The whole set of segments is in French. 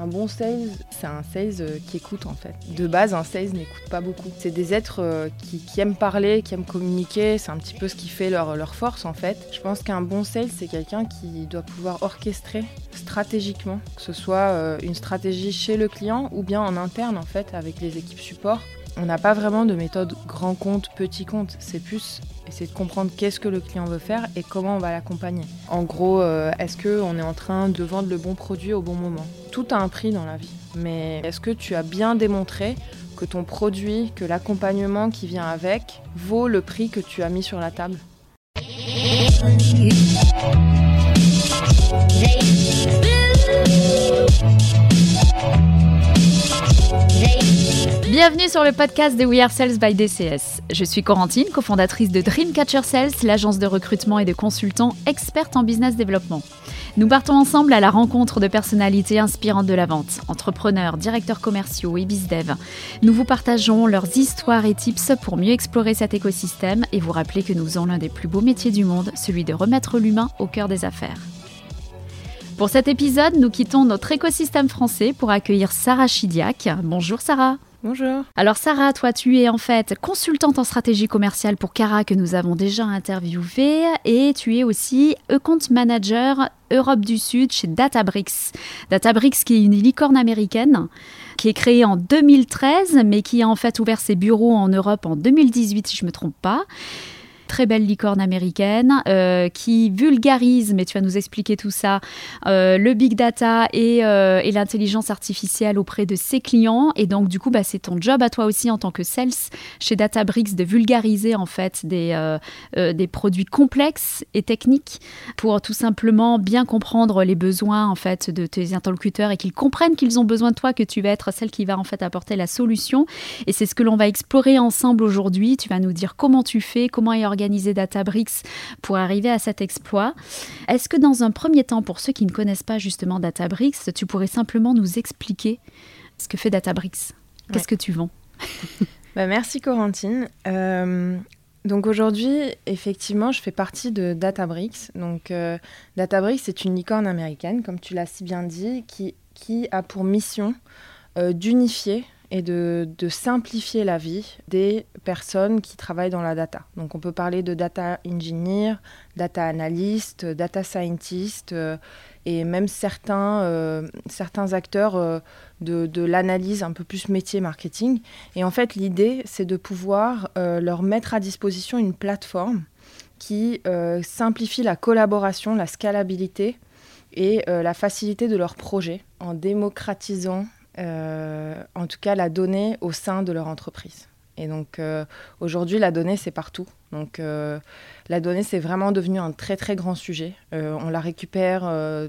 Un bon sales, c'est un sales euh, qui écoute en fait. De base, un sales n'écoute pas beaucoup. C'est des êtres euh, qui, aiment parler, qui aiment communiquer. C'est un petit peu ce qui fait leur, leur force en fait. Je pense qu'un bon sales, c'est quelqu'un qui doit pouvoir orchestrer stratégiquement, que ce soit euh, une stratégie chez le client ou bien en interne en fait avec les équipes support on n'a pas vraiment de méthode grand compte, petit compte. C'est plus essayer de comprendre qu'est-ce que le client veut faire et comment on va l'accompagner. En gros, euh, est-ce qu'on est en train de vendre le bon produit au bon moment? Tout a un prix dans la vie. Mais est-ce que tu as bien démontré que ton produit, que l'accompagnement qui vient avec vaut le prix que tu as mis sur la table? Bienvenue sur le podcast de We Are Sales by DCS. Je suis Corentine, cofondatrice de Dreamcatcher Sales, l'agence de recrutement et de consultants experte en business développement. Nous partons ensemble à la rencontre de personnalités inspirantes de la vente, entrepreneurs, directeurs commerciaux et bizdev. Nous vous partageons leurs histoires et tips pour mieux explorer cet écosystème et vous rappeler que nous avons l'un des plus beaux métiers du monde, celui de remettre l'humain au cœur des affaires. Pour cet épisode, nous quittons notre écosystème français pour accueillir Sarah Chidiac. Bonjour Sarah. Bonjour. Alors Sarah, toi tu es en fait consultante en stratégie commerciale pour Cara que nous avons déjà interviewé et tu es aussi account manager Europe du Sud chez Databricks. Databricks qui est une licorne américaine qui est créée en 2013 mais qui a en fait ouvert ses bureaux en Europe en 2018 si je ne me trompe pas très belle licorne américaine euh, qui vulgarise, mais tu vas nous expliquer tout ça, euh, le big data euh, et, l'intelligence artificielle auprès de ses clients. Et donc, du coup, bah, c'est ton job à toi aussi en tant que sales chez Databricks de vulgariser en fait des, des produits complexes et techniques pour tout simplement bien comprendre les besoins en fait de tes interlocuteurs et qu'ils comprennent qu'ils ont besoin de toi, que tu vas être celle qui va en fait apporter la solution. Et c'est ce que l'on va explorer ensemble aujourd'hui. Tu vas nous dire comment tu fais, comment est organisé Databricks pour arriver à cet exploit. Est-ce que dans un premier temps, pour ceux qui ne connaissent pas justement Databricks, tu pourrais simplement nous expliquer ce que fait Databricks? Qu'est-ce que tu vends? Bah, Merci Corentine. Euh, donc aujourd'hui, effectivement, je fais partie de Databricks. Donc euh, Databricks, c'est une licorne américaine, comme tu l'as si bien dit, qui, qui a pour mission euh, d'unifier et de, simplifier la vie des personnes qui travaillent dans la data. Donc on peut parler de data engineer, data analyst, data scientist euh, et même certains, euh, certains acteurs euh, de, l'analyse un peu plus métier marketing. Et en fait l'idée c'est de pouvoir leur mettre à disposition une plateforme qui simplifie la collaboration, la scalabilité et la facilité de leurs projets en démocratisant en tout cas la donnée au sein de leur entreprise. Et donc euh, aujourd'hui, la donnée, c'est partout. Donc euh, la donnée, c'est vraiment devenu un très très grand sujet. on la récupère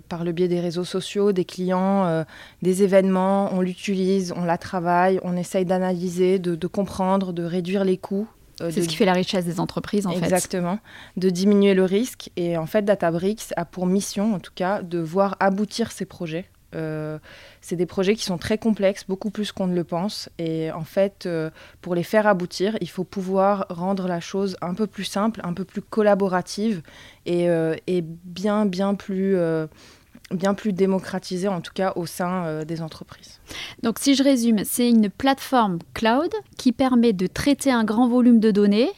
par le biais des réseaux sociaux, des clients, des événements, on l'utilise, on la travaille, on essaye d'analyser, de, comprendre, de réduire les coûts. c'est ce qui fait la richesse des entreprises, en fait. Exactement, de diminuer le risque. Et en fait, Databricks a pour mission, en tout cas, de voir aboutir ces projets euh, c'est des projets qui sont très complexes, beaucoup plus qu'on ne le pense. Et en fait, euh, pour les faire aboutir, il faut pouvoir rendre la chose un peu plus simple, un peu plus collaborative et, euh, bien, bien plus bien plus démocratisée, en tout cas au sein des entreprises. Donc si je résume, c'est une plateforme cloud qui permet de traiter un grand volume de données,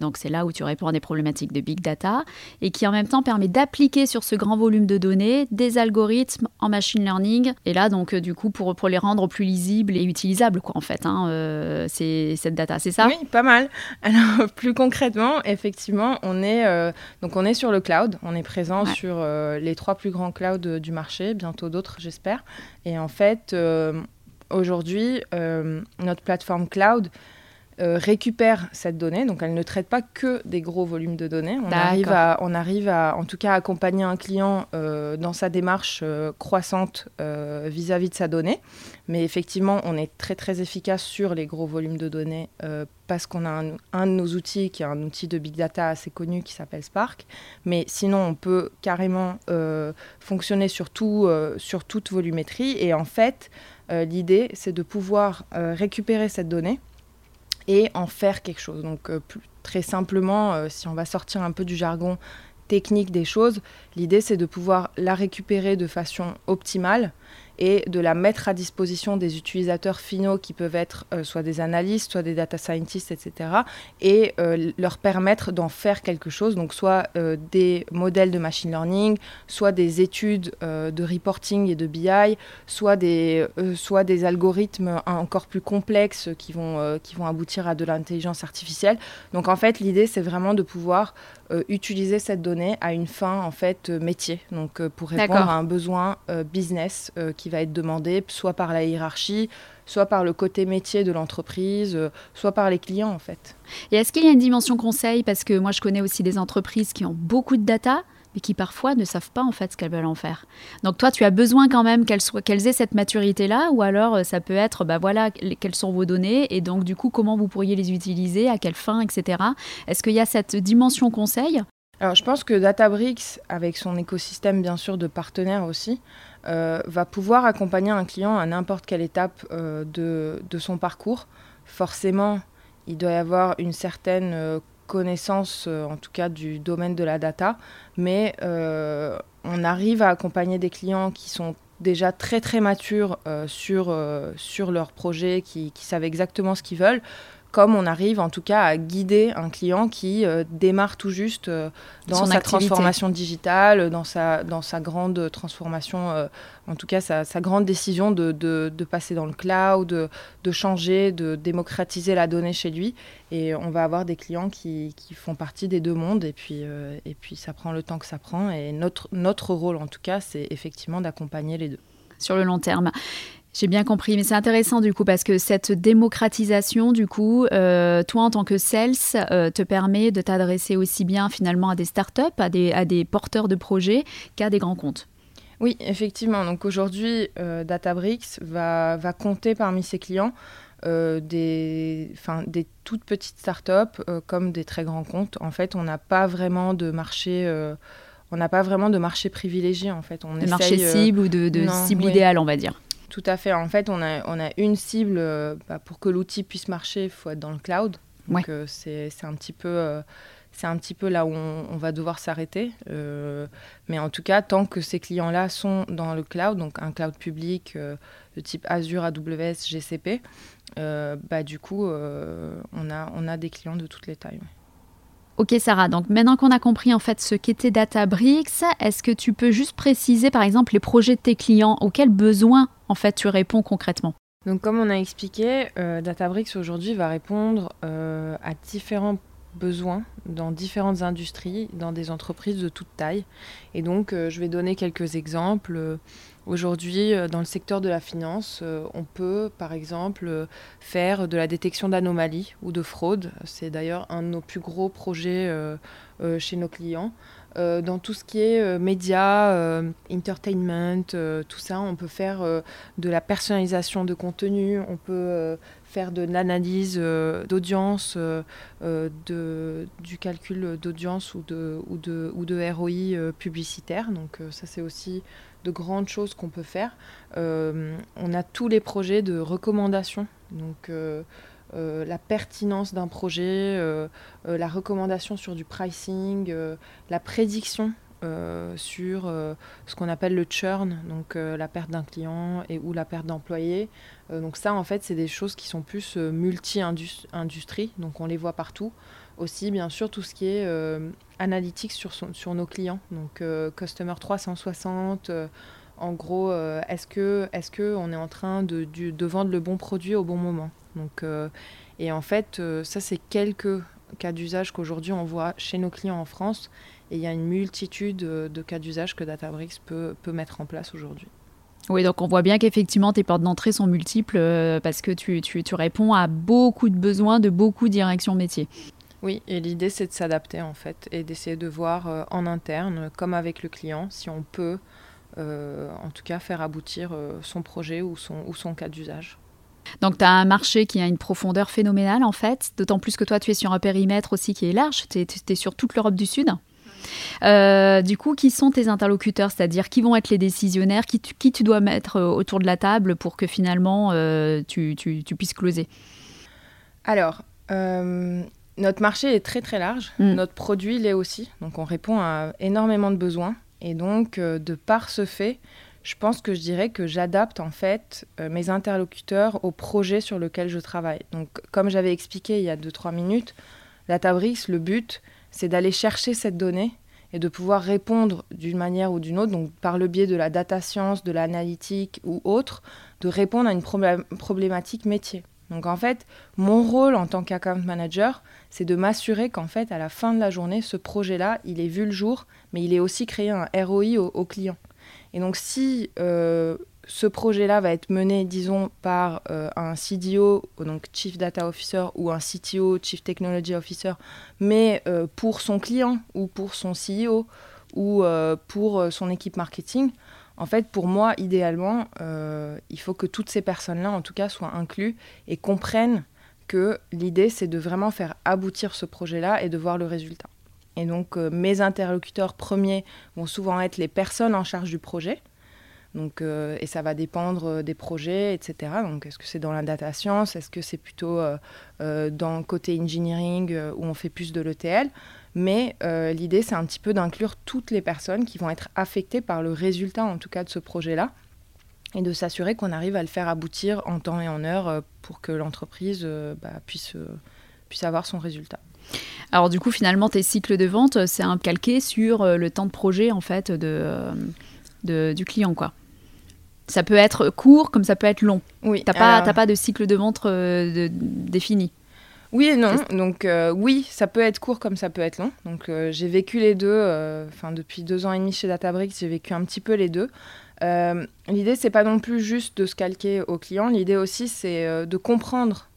donc c'est là où tu réponds à des problématiques de big data et qui en même temps permet d'appliquer sur ce grand volume de données des algorithmes en machine learning. Et là donc euh, du coup pour, pour les rendre plus lisibles et utilisables quoi en fait, hein, euh, c'est cette data, c'est ça? Oui, pas mal. Alors plus concrètement, effectivement, on est euh, donc on est sur le cloud, on est présent sur les trois plus grands clouds du marché, bientôt d'autres j'espère. Et en fait aujourd'hui notre plateforme cloud euh, récupère cette donnée. Donc, elle ne traite pas que des gros volumes de données. On arrive, à, on arrive à, en tout cas, accompagner un client euh, dans sa démarche euh, croissante vis-à-vis de sa donnée. Mais effectivement, on est très, très efficace sur les gros volumes de données parce qu'on a un, un, de nos outils qui est un outil de big data assez connu qui s'appelle Spark. Mais sinon, on peut carrément fonctionner sur, tout, sur toute volumétrie. Et en fait, l'idée, c'est de pouvoir récupérer cette donnée et en faire quelque chose. Donc euh, très simplement, euh, si on va sortir un peu du jargon technique des choses, l'idée c'est de pouvoir la récupérer de façon optimale et de la mettre à disposition des utilisateurs finaux qui peuvent être euh, soit des analystes, soit des data scientists, etc. et euh, leur permettre d'en faire quelque chose, donc soit euh, des modèles de machine learning, soit des études de reporting et de BI, soit des, soit des algorithmes encore plus complexes qui vont, qui vont aboutir à de l'intelligence artificielle. Donc en fait, l'idée, c'est vraiment de pouvoir utiliser cette donnée à une fin en fait métier, donc pour répondre à un besoin business qui va être demandé soit par la hiérarchie, soit par le côté métier de l'entreprise, euh, soit par les clients en fait. Et est-ce qu'il y a une dimension conseil? Parce que moi je connais aussi des entreprises qui ont beaucoup de data, mais qui parfois ne savent pas en fait ce qu'elles veulent en faire. Donc toi, tu as besoin quand même qu'elles aient cette maturité-là, ou alors euh, ça peut être, bah voilà, quelles sont vos données, et donc du coup, comment vous pourriez les utiliser, à quelle fin, etc. Est-ce qu'il y a cette dimension conseil? Alors, je pense que Databricks, avec son écosystème bien sûr de partenaires aussi, euh, va pouvoir accompagner un client à n'importe quelle étape euh, de, de, son parcours. Forcément, il doit y avoir une certaine connaissance, en tout cas du domaine de la data, mais on arrive à accompagner des clients qui sont déjà très très matures sur, sur leur projet, qui savent exactement ce qu'ils veulent comme on arrive en tout cas à guider un client qui euh, démarre tout juste euh, dans sa transformation digitale, dans sa, dans sa grande transformation, euh, en tout cas sa, grande décision de, de, passer dans le cloud, de, de, changer, de démocratiser la donnée chez lui. Et on va avoir des clients qui, qui font partie des deux mondes et puis, et puis ça prend le temps que ça prend. Et notre, notre rôle en tout cas, c'est effectivement d'accompagner les deux. Sur le long terme. J'ai bien compris, mais c'est intéressant du coup parce que cette démocratisation, du coup, euh, toi en tant que sales, euh, te permet de t'adresser aussi bien finalement à des startups, à des, à des porteurs de projets qu'à des grands comptes. Oui, effectivement. Donc aujourd'hui, euh, Databricks va, va compter parmi ses clients des, des toutes petites startups comme des très grands comptes. En fait, on n'a pas vraiment de marché on n'a pas vraiment de marché privilégié en fait. On de marché cible ou de, cible idéale, on va dire. Tout à fait. En fait, on a, on a une cible. Euh, bah, pour que l'outil puisse marcher, il faut être dans le cloud. Donc, euh, c'est un petit peu. Euh, c'est un petit peu là où on, va devoir s'arrêter. mais en tout cas, tant que ces clients-là sont dans le cloud, donc un cloud public de type Azure, AWS, GCP, bah, du coup, on, a, on a des clients de toutes les tailles. Ok Sarah, donc maintenant qu'on a compris en fait ce qu'était Databricks, est-ce que tu peux juste préciser par exemple les projets de tes clients, auxquels besoins en fait tu réponds concrètement Donc comme on a expliqué, euh, Databricks aujourd'hui va répondre euh, à différents besoins dans différentes industries, dans des entreprises de toute taille. Et donc euh, je vais donner quelques exemples. Aujourd'hui, dans le secteur de la finance, on peut, par exemple, faire de la détection d'anomalies ou de fraudes. C'est d'ailleurs un de nos plus gros projets chez nos clients. Dans tout ce qui est médias, entertainment, tout ça, on peut faire de la personnalisation de contenu, on peut faire de l'analyse d'audience, du calcul d'audience ou de, ou, de, ou de ROI publicitaire. Donc ça, c'est aussi de grandes choses qu'on peut faire. Euh, on a tous les projets de recommandation, donc euh, euh, la pertinence d'un projet, la recommandation sur du pricing, la prédiction sur ce qu'on appelle le churn, donc la perte d'un client et ou la perte d'employés. donc ça, en fait, c'est des choses qui sont plus multi-industrie, donc on les voit partout aussi bien sûr tout ce qui est euh, analytique sur, nos clients, donc euh, Customer 360. Euh, en gros, est-ce que on est en train de, vendre le bon produit au bon moment? Donc et en fait, ça c'est quelques cas d'usage qu'aujourd'hui on voit chez nos clients en France. Et il y a une multitude de cas d'usage que Databricks peut, peut mettre en place aujourd'hui. Oui, donc on voit bien qu'effectivement tes portes d'entrée sont multiples parce que tu, tu, tu, réponds à beaucoup de besoins de beaucoup de directions métiers. Oui, et l'idée c'est de s'adapter en fait et d'essayer de voir euh, en interne, comme avec le client, si on peut euh, en tout cas faire aboutir euh, son projet ou son, ou son cas d'usage. Donc tu as un marché qui a une profondeur phénoménale en fait, d'autant plus que toi tu es sur un périmètre aussi qui est large, tu es, sur toute l'Europe du Sud. du coup, qui sont tes interlocuteurs? C'est-à-dire qui vont être les décisionnaires? Qui tu, qui tu dois mettre autour de la table pour que finalement tu, tu, tu, puisses closer? Alors, notre marché est très très large, mm. notre produit l'est aussi, donc on répond à énormément de besoins. Et donc, euh, de par ce fait, je pense que je dirais que j'adapte en fait euh, mes interlocuteurs au projet sur lequel je travaille. Donc, comme j'avais expliqué il y a 2-3 minutes, Databricks, le but, c'est d'aller chercher cette donnée et de pouvoir répondre d'une manière ou d'une autre, donc par le biais de la data science, de l'analytique ou autre, de répondre à une problématique métier. Donc en fait, mon rôle en tant qu'account manager, c'est de m'assurer qu'en fait, à la fin de la journée, ce projet-là, il est vu le jour, mais il est aussi créé un ROI au, client. Et donc si euh, ce projet-là va être mené, disons, par euh, un CDO, donc Chief Data Officer, ou un CTO, Chief Technology Officer, mais euh, pour son client, ou pour son CEO, ou pour son équipe marketing, en fait, pour moi, idéalement, il faut que toutes ces personnes-là, en tout cas, soient incluses et comprennent que l'idée, c'est de vraiment faire aboutir ce projet-là et de voir le résultat. Et donc, euh, mes interlocuteurs premiers vont souvent être les personnes en charge du projet. Donc, euh, et ça va dépendre euh, des projets, etc. Donc, est-ce que c'est dans la data science? Est-ce que c'est plutôt dans le côté engineering où on fait plus de l'ETL Mais l'idée, c'est un petit peu d'inclure toutes les personnes qui vont être affectées par le résultat, en tout cas, de ce projet-là et de s'assurer qu'on arrive à le faire aboutir en temps et en heure pour que l'entreprise bah, puisse, puisse avoir son résultat. Alors du coup, finalement, tes cycles de vente, c'est un calqué sur le temps de projet en fait de, du client, quoi. Ça peut être court comme ça peut être long. Oui. T'as pas, pas de cycle de vente défini. Oui et non. Donc oui, ça peut être court comme ça peut être long. Donc j'ai vécu les deux. Enfin depuis deux ans et demi chez Databricks, j'ai vécu un petit peu les deux. Euh, l'idée, c'est pas non plus juste de se calquer au client. L'idée aussi, c'est euh, de comprendre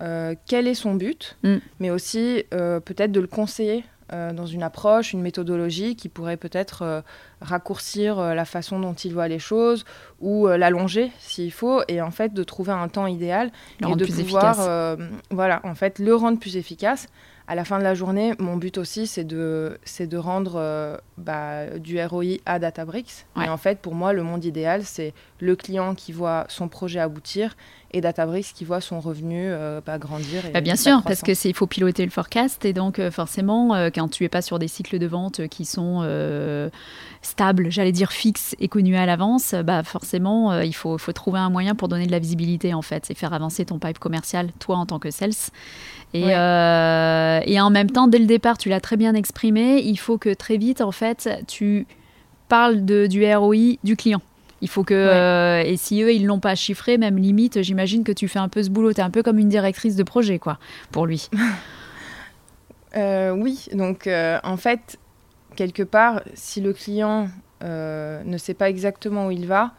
euh, quel est son but, mm. mais aussi peut-être de le conseiller dans une approche, une méthodologie qui pourrait peut-être raccourcir la façon dont il voit les choses ou l'allonger s'il faut, et en fait de trouver un temps idéal et de pouvoir, voilà, en fait, le rendre plus efficace à la fin de la journée, mon but aussi, c'est de, de rendre euh, bah, du ROI à Databricks. Et en fait, pour moi, le monde idéal, c'est le client qui voit son projet aboutir et Databricks qui voit son revenu euh, bah, grandir. Bah, bien sûr, parce que il faut piloter le forecast et donc euh, forcément, quand tu es pas sur des cycles de vente qui sont stables, j'allais dire fixes et connus à l'avance, bah forcément, il faut, faut trouver un moyen pour donner de la visibilité en fait et faire avancer ton pipe commercial, toi en tant que sales. Et, euh, et, en même temps, dès le départ, tu l'as très bien exprimé, il faut que très vite, en fait, tu parles de, du ROI du client. Il faut que, euh, et si eux, ils l'ont pas chiffré, même limite, j'imagine que tu fais un peu ce boulot. Tu es un peu comme une directrice de projet, quoi, pour lui. Euh, oui, donc en fait, quelque part, si le client ne sait pas exactement où il va,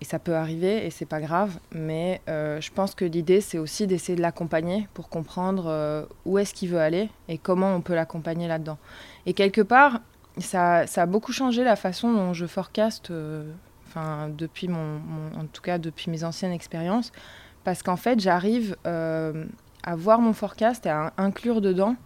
et ça peut arriver et c'est pas grave, mais euh, je pense que l'idée c'est aussi d'essayer de l'accompagner pour comprendre euh, où est-ce qu'il veut aller et comment on peut l'accompagner là-dedans. Et quelque part, ça, ça, a beaucoup changé la façon dont je forecast, euh, enfin depuis mon, en tout cas depuis mes anciennes expériences, parce qu'en fait j'arrive à voir mon forecast et à inclure dedans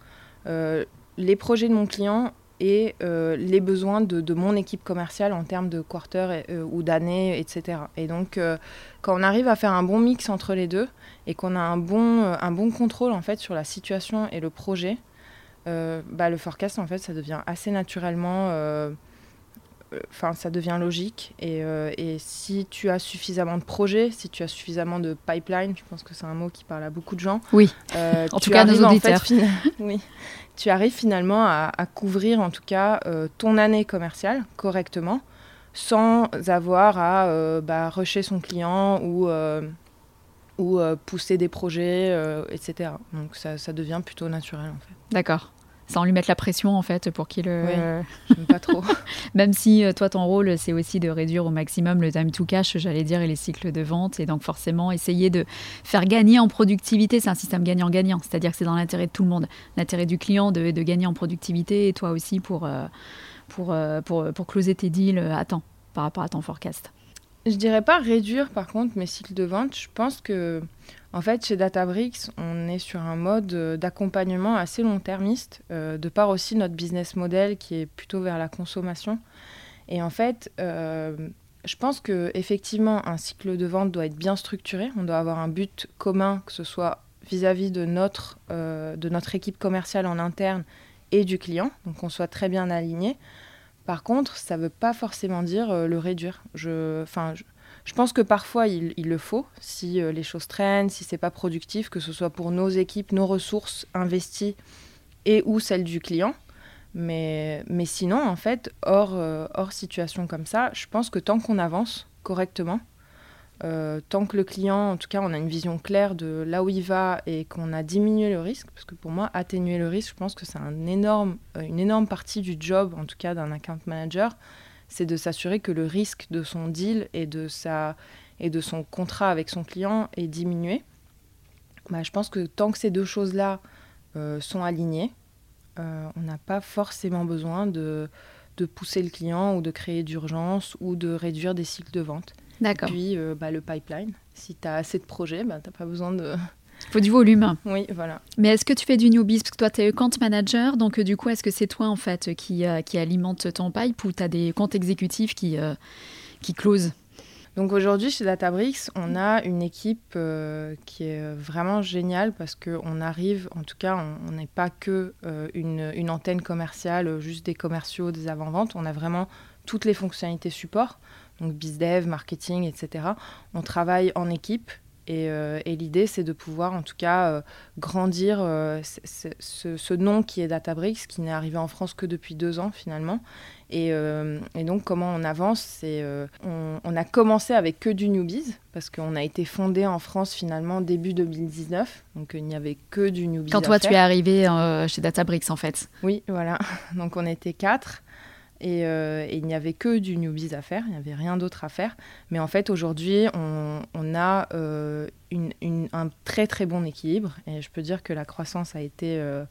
les projets de mon client et euh, les besoins de, mon équipe commerciale en termes de quarter euh, ou d'années, etc. Et donc, euh, quand on arrive à faire un bon mix entre les deux et qu'on a un bon, un bon contrôle en fait sur la situation et le projet, bah, le forecast en fait ça devient assez naturellement, enfin ça devient logique. Et, et, si tu as suffisamment de projets, si tu as suffisamment de pipeline, je pense que c'est un mot qui parle à beaucoup de gens. Oui. en tout cas, nos auditeurs. En fait, oui tu arrives finalement à, couvrir en tout cas euh, ton année commerciale correctement sans avoir à euh, bah, rusher son client ou, euh, ou pousser des projets, etc. Donc ça, ça, devient plutôt naturel en fait. D'accord sans lui mettre la pression en fait pour qu'il oui, j'aime pas trop. Même si euh, toi ton rôle c'est aussi de réduire au maximum le time to cash j'allais dire et les cycles de vente et donc forcément essayer de faire gagner en productivité. C'est un système gagnant-gagnant c'est-à-dire que c'est dans l'intérêt de tout le monde. L'intérêt du client de, de, gagner en productivité et toi aussi pour euh, pour, euh, pour, pour closer tes deals à temps par rapport à ton forecast. Je dirais pas réduire par contre mes cycles de vente. Je pense que en fait, chez Databricks, on est sur un mode euh, d'accompagnement assez long-termiste, euh, de part aussi notre business model qui est plutôt vers la consommation. Et en fait, euh, je pense que effectivement, un cycle de vente doit être bien structuré. On doit avoir un but commun, que ce soit vis-à-vis de, notre, de notre équipe commerciale en interne et du client, donc qu'on soit très bien aligné. Par contre, ça ne veut pas forcément dire le réduire. Je, enfin, pense que parfois il, le faut si les choses traînent, si c'est pas productif, que ce soit pour nos équipes, nos ressources investies et ou celles du client. Mais, mais sinon, en fait, hors, hors situation comme ça, je pense que tant qu'on avance correctement, euh, tant que le client, en tout cas, on a une vision claire de là où il va et qu'on a diminué le risque, parce que pour moi, atténuer le risque, je pense que c'est un énorme, euh, une énorme partie du job, en tout cas d'un account manager, c'est de s'assurer que le risque de son deal et de, sa, et de son contrat avec son client est diminué. Bah, je pense que tant que ces deux choses-là euh, sont alignées, on n'a pas forcément besoin de, de pousser le client ou de créer d'urgence ou de réduire des cycles de vente. D'accord. Puis euh, bah, le pipeline. Si tu as assez de projets, bah, tu n'as pas besoin de. Il faut du volume. Oui, voilà. Mais est-ce que tu fais du newbies? Parce que toi, tu es compte manager, donc euh, du coup, est-ce que c'est toi en fait qui, euh, qui alimente ton pipe ou tu as des comptes exécutifs qui, qui closent? Donc aujourd'hui chez Databricks, on a une équipe qui est vraiment géniale parce qu'on arrive, en tout cas, on n'est pas que une, une, antenne commerciale, juste des commerciaux, des avant-ventes, on a vraiment toutes les fonctionnalités support donc bizdev, marketing, etc. On travaille en équipe et, euh, l'idée, c'est de pouvoir en tout cas euh, grandir euh, ce, nom qui est Databricks, qui n'est arrivé en France que depuis deux ans finalement. Et, donc comment on avance, c'est on, a commencé avec que du newbies parce qu'on a été fondé en France finalement début 2019, donc il n'y avait que du newbies. Quand toi tu es arrivé chez Databricks en fait. Oui, voilà. Donc on était quatre. Euh, et, il n'y avait que du newbies à faire, il n'y avait rien d'autre à faire. Mais en fait, aujourd'hui, on, a euh, un très très bon équilibre. Et je peux dire que la croissance a été euh,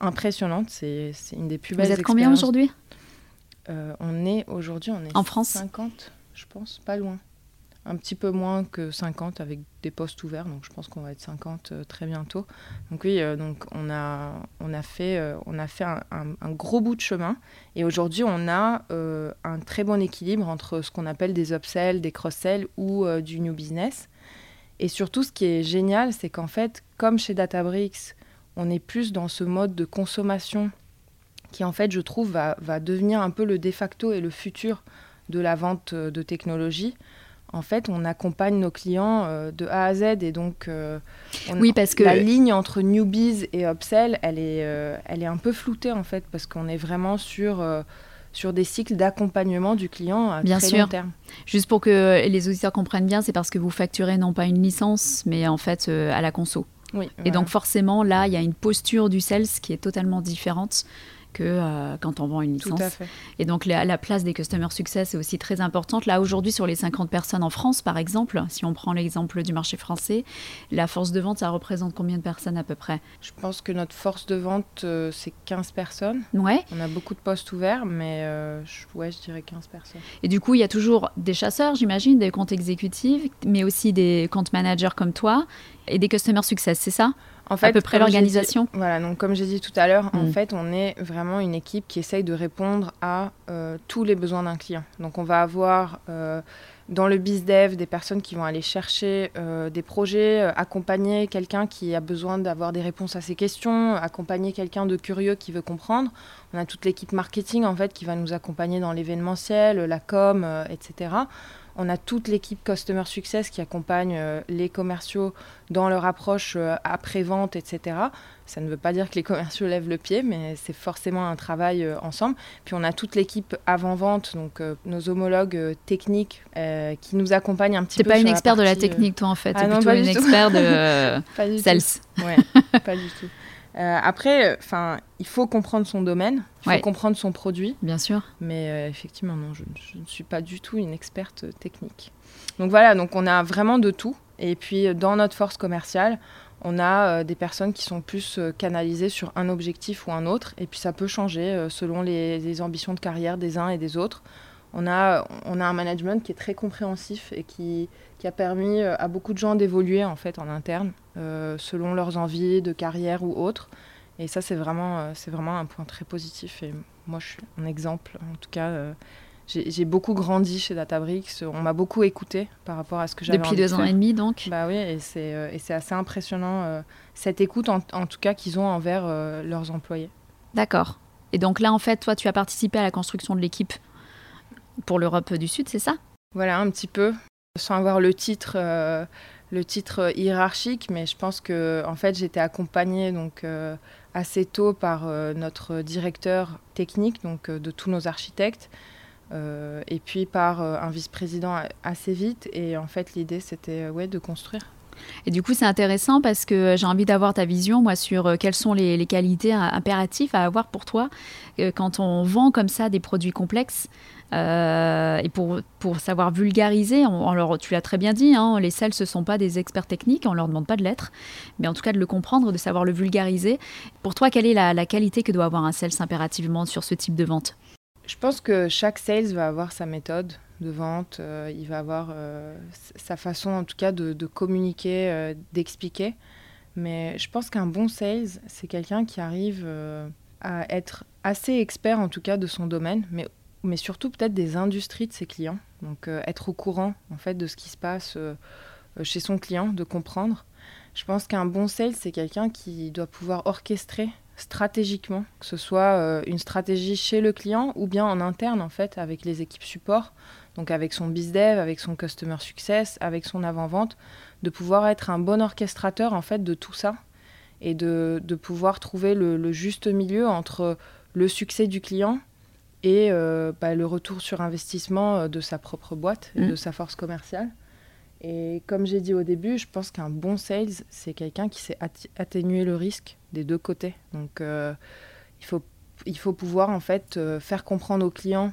impressionnante. C'est une des plus belles Vous êtes combien aujourd'hui? On est aujourd'hui, on est en France? 50, je pense, pas loin un petit peu moins que 50 avec des postes ouverts, donc je pense qu'on va être 50 euh, très bientôt. Donc oui, euh, donc on a, on a fait, euh, on a fait un, gros bout de chemin et aujourd'hui on a un très bon équilibre entre ce qu'on appelle des upsells, des cross-sells ou du new business. Et surtout, ce qui est génial, c'est qu'en fait, comme chez Databricks, on est plus dans ce mode de consommation qui en fait, je trouve, va, va devenir un peu le de facto et le futur de la vente de technologie en fait, on accompagne nos clients euh, de A à Z et donc euh, oui, parce que la ligne entre newbies et upsell, elle est, euh, elle est un peu floutée en fait parce qu'on est vraiment sur sur des cycles d'accompagnement du client à bien très sûr. long terme. Juste pour que les auditeurs comprennent bien, c'est parce que vous facturez non pas une licence, mais en fait à la conso. Oui, et donc forcément, là, il y a une posture du sales qui est totalement différente que euh, quand on vend une licence. Et donc la, place des customer success est aussi très importante. Là aujourd'hui sur les 50 personnes en France par exemple, si on prend l'exemple du marché français, la force de vente ça représente combien de personnes à peu près? Je pense que notre force de vente euh, c'est 15 personnes. Ouais. On a beaucoup de postes ouverts mais euh, je, ouais, je dirais 15 personnes. Et du coup il y a toujours des chasseurs j'imagine, des comptes exécutifs, mais aussi des comptes managers comme toi et des customer success, c'est ça? En fait, à peu près l'organisation Voilà, donc comme j'ai dit tout à l'heure, en mm. fait, on est vraiment une équipe qui essaye de répondre à euh, tous les besoins d'un client. Donc on va avoir euh, dans le BizDev des personnes qui vont aller chercher euh, des projets, accompagner quelqu'un qui a besoin d'avoir des réponses à ses questions, accompagner quelqu'un de curieux qui veut comprendre. On a toute l'équipe marketing en fait qui va nous accompagner dans l'événementiel, la com, etc. On a toute l'équipe Customer Success qui accompagne euh, les commerciaux dans leur approche euh, après-vente, etc. Ça ne veut pas dire que les commerciaux lèvent le pied, mais c'est forcément un travail euh, ensemble. Puis on a toute l'équipe avant-vente, donc nos homologues techniques qui nous accompagnent un petit peu. Tu n'es pas une experte de la technique, toi, en fait. Ah tu es plutôt une experte de sales. Ouais, pas du tout. Euh, après, enfin, il faut comprendre son domaine, il faut comprendre son produit. Bien sûr. Mais euh, effectivement, non, je, ne suis pas du tout une experte technique. Donc voilà, donc on a vraiment de tout. Et puis dans notre force commerciale, on a euh, des personnes qui sont plus canalisées sur un objectif ou un autre. Et puis ça peut changer selon les, les, ambitions de carrière des uns et des autres. On a, on a un management qui est très compréhensif et qui, qui a permis à beaucoup de gens d'évoluer en fait en interne. Euh, selon leurs envies de carrière ou autres. Et ça, c'est vraiment, euh, c'est vraiment un point très positif. Et moi, je suis un exemple. En tout cas, euh, j'ai beaucoup grandi chez Databricks. On m'a beaucoup écouté par rapport à ce que j'avais Depuis deux ans et demi, donc Bah oui, et c'est assez impressionnant, cette écoute, en, tout cas, qu'ils ont envers leurs employés. D'accord. Et donc là, en fait, toi, tu as participé à la construction de l'équipe pour l'Europe du Sud, c'est ça? Voilà, un petit peu, sans avoir le titre, euh, le titre hiérarchique, mais je pense que en fait, j'étais accompagnée donc euh, assez tôt par euh, notre directeur technique, donc de tous nos architectes, et puis par un vice-président assez vite. Et en fait, l'idée, c'était ouais, de construire. Et du coup, c'est intéressant parce que j'ai envie d'avoir ta vision, moi, sur euh, quelles sont les, qualités impératives à avoir pour toi euh, quand on vend comme ça des produits complexes. Euh, et pour, pour savoir vulgariser, alors tu l'as très bien dit, hein, les sales, ce ne sont pas des experts techniques, on ne leur demande pas de l'être, mais en tout cas de le comprendre, de savoir le vulgariser. Pour toi, quelle est la, qualité que doit avoir un sales impérativement sur ce type de vente? Je pense que chaque sales va avoir sa méthode de vente, euh, il va avoir euh, sa façon en tout cas de, communiquer, euh, d'expliquer. Mais je pense qu'un bon sales, c'est quelqu'un qui arrive à être assez expert en tout cas de son domaine, mais, mais surtout peut-être des industries de ses clients. Donc être au courant en fait de ce qui se passe chez son client, de comprendre. Je pense qu'un bon sales, c'est quelqu'un qui doit pouvoir orchestrer stratégiquement, que ce soit une stratégie chez le client ou bien en interne en fait avec les équipes support donc avec son bizdev, avec son customer success, avec son avant-vente, de pouvoir être un bon orchestrateur en fait de tout ça et de, pouvoir trouver le, juste milieu entre le succès du client et euh, bah, le retour sur investissement euh, de sa propre boîte, mmh. de sa force commerciale. Et comme j'ai dit au début, je pense qu'un bon sales, c'est quelqu'un qui sait atténuer le risque des deux côtés. Donc euh, il, faut, il faut pouvoir en fait faire comprendre aux clients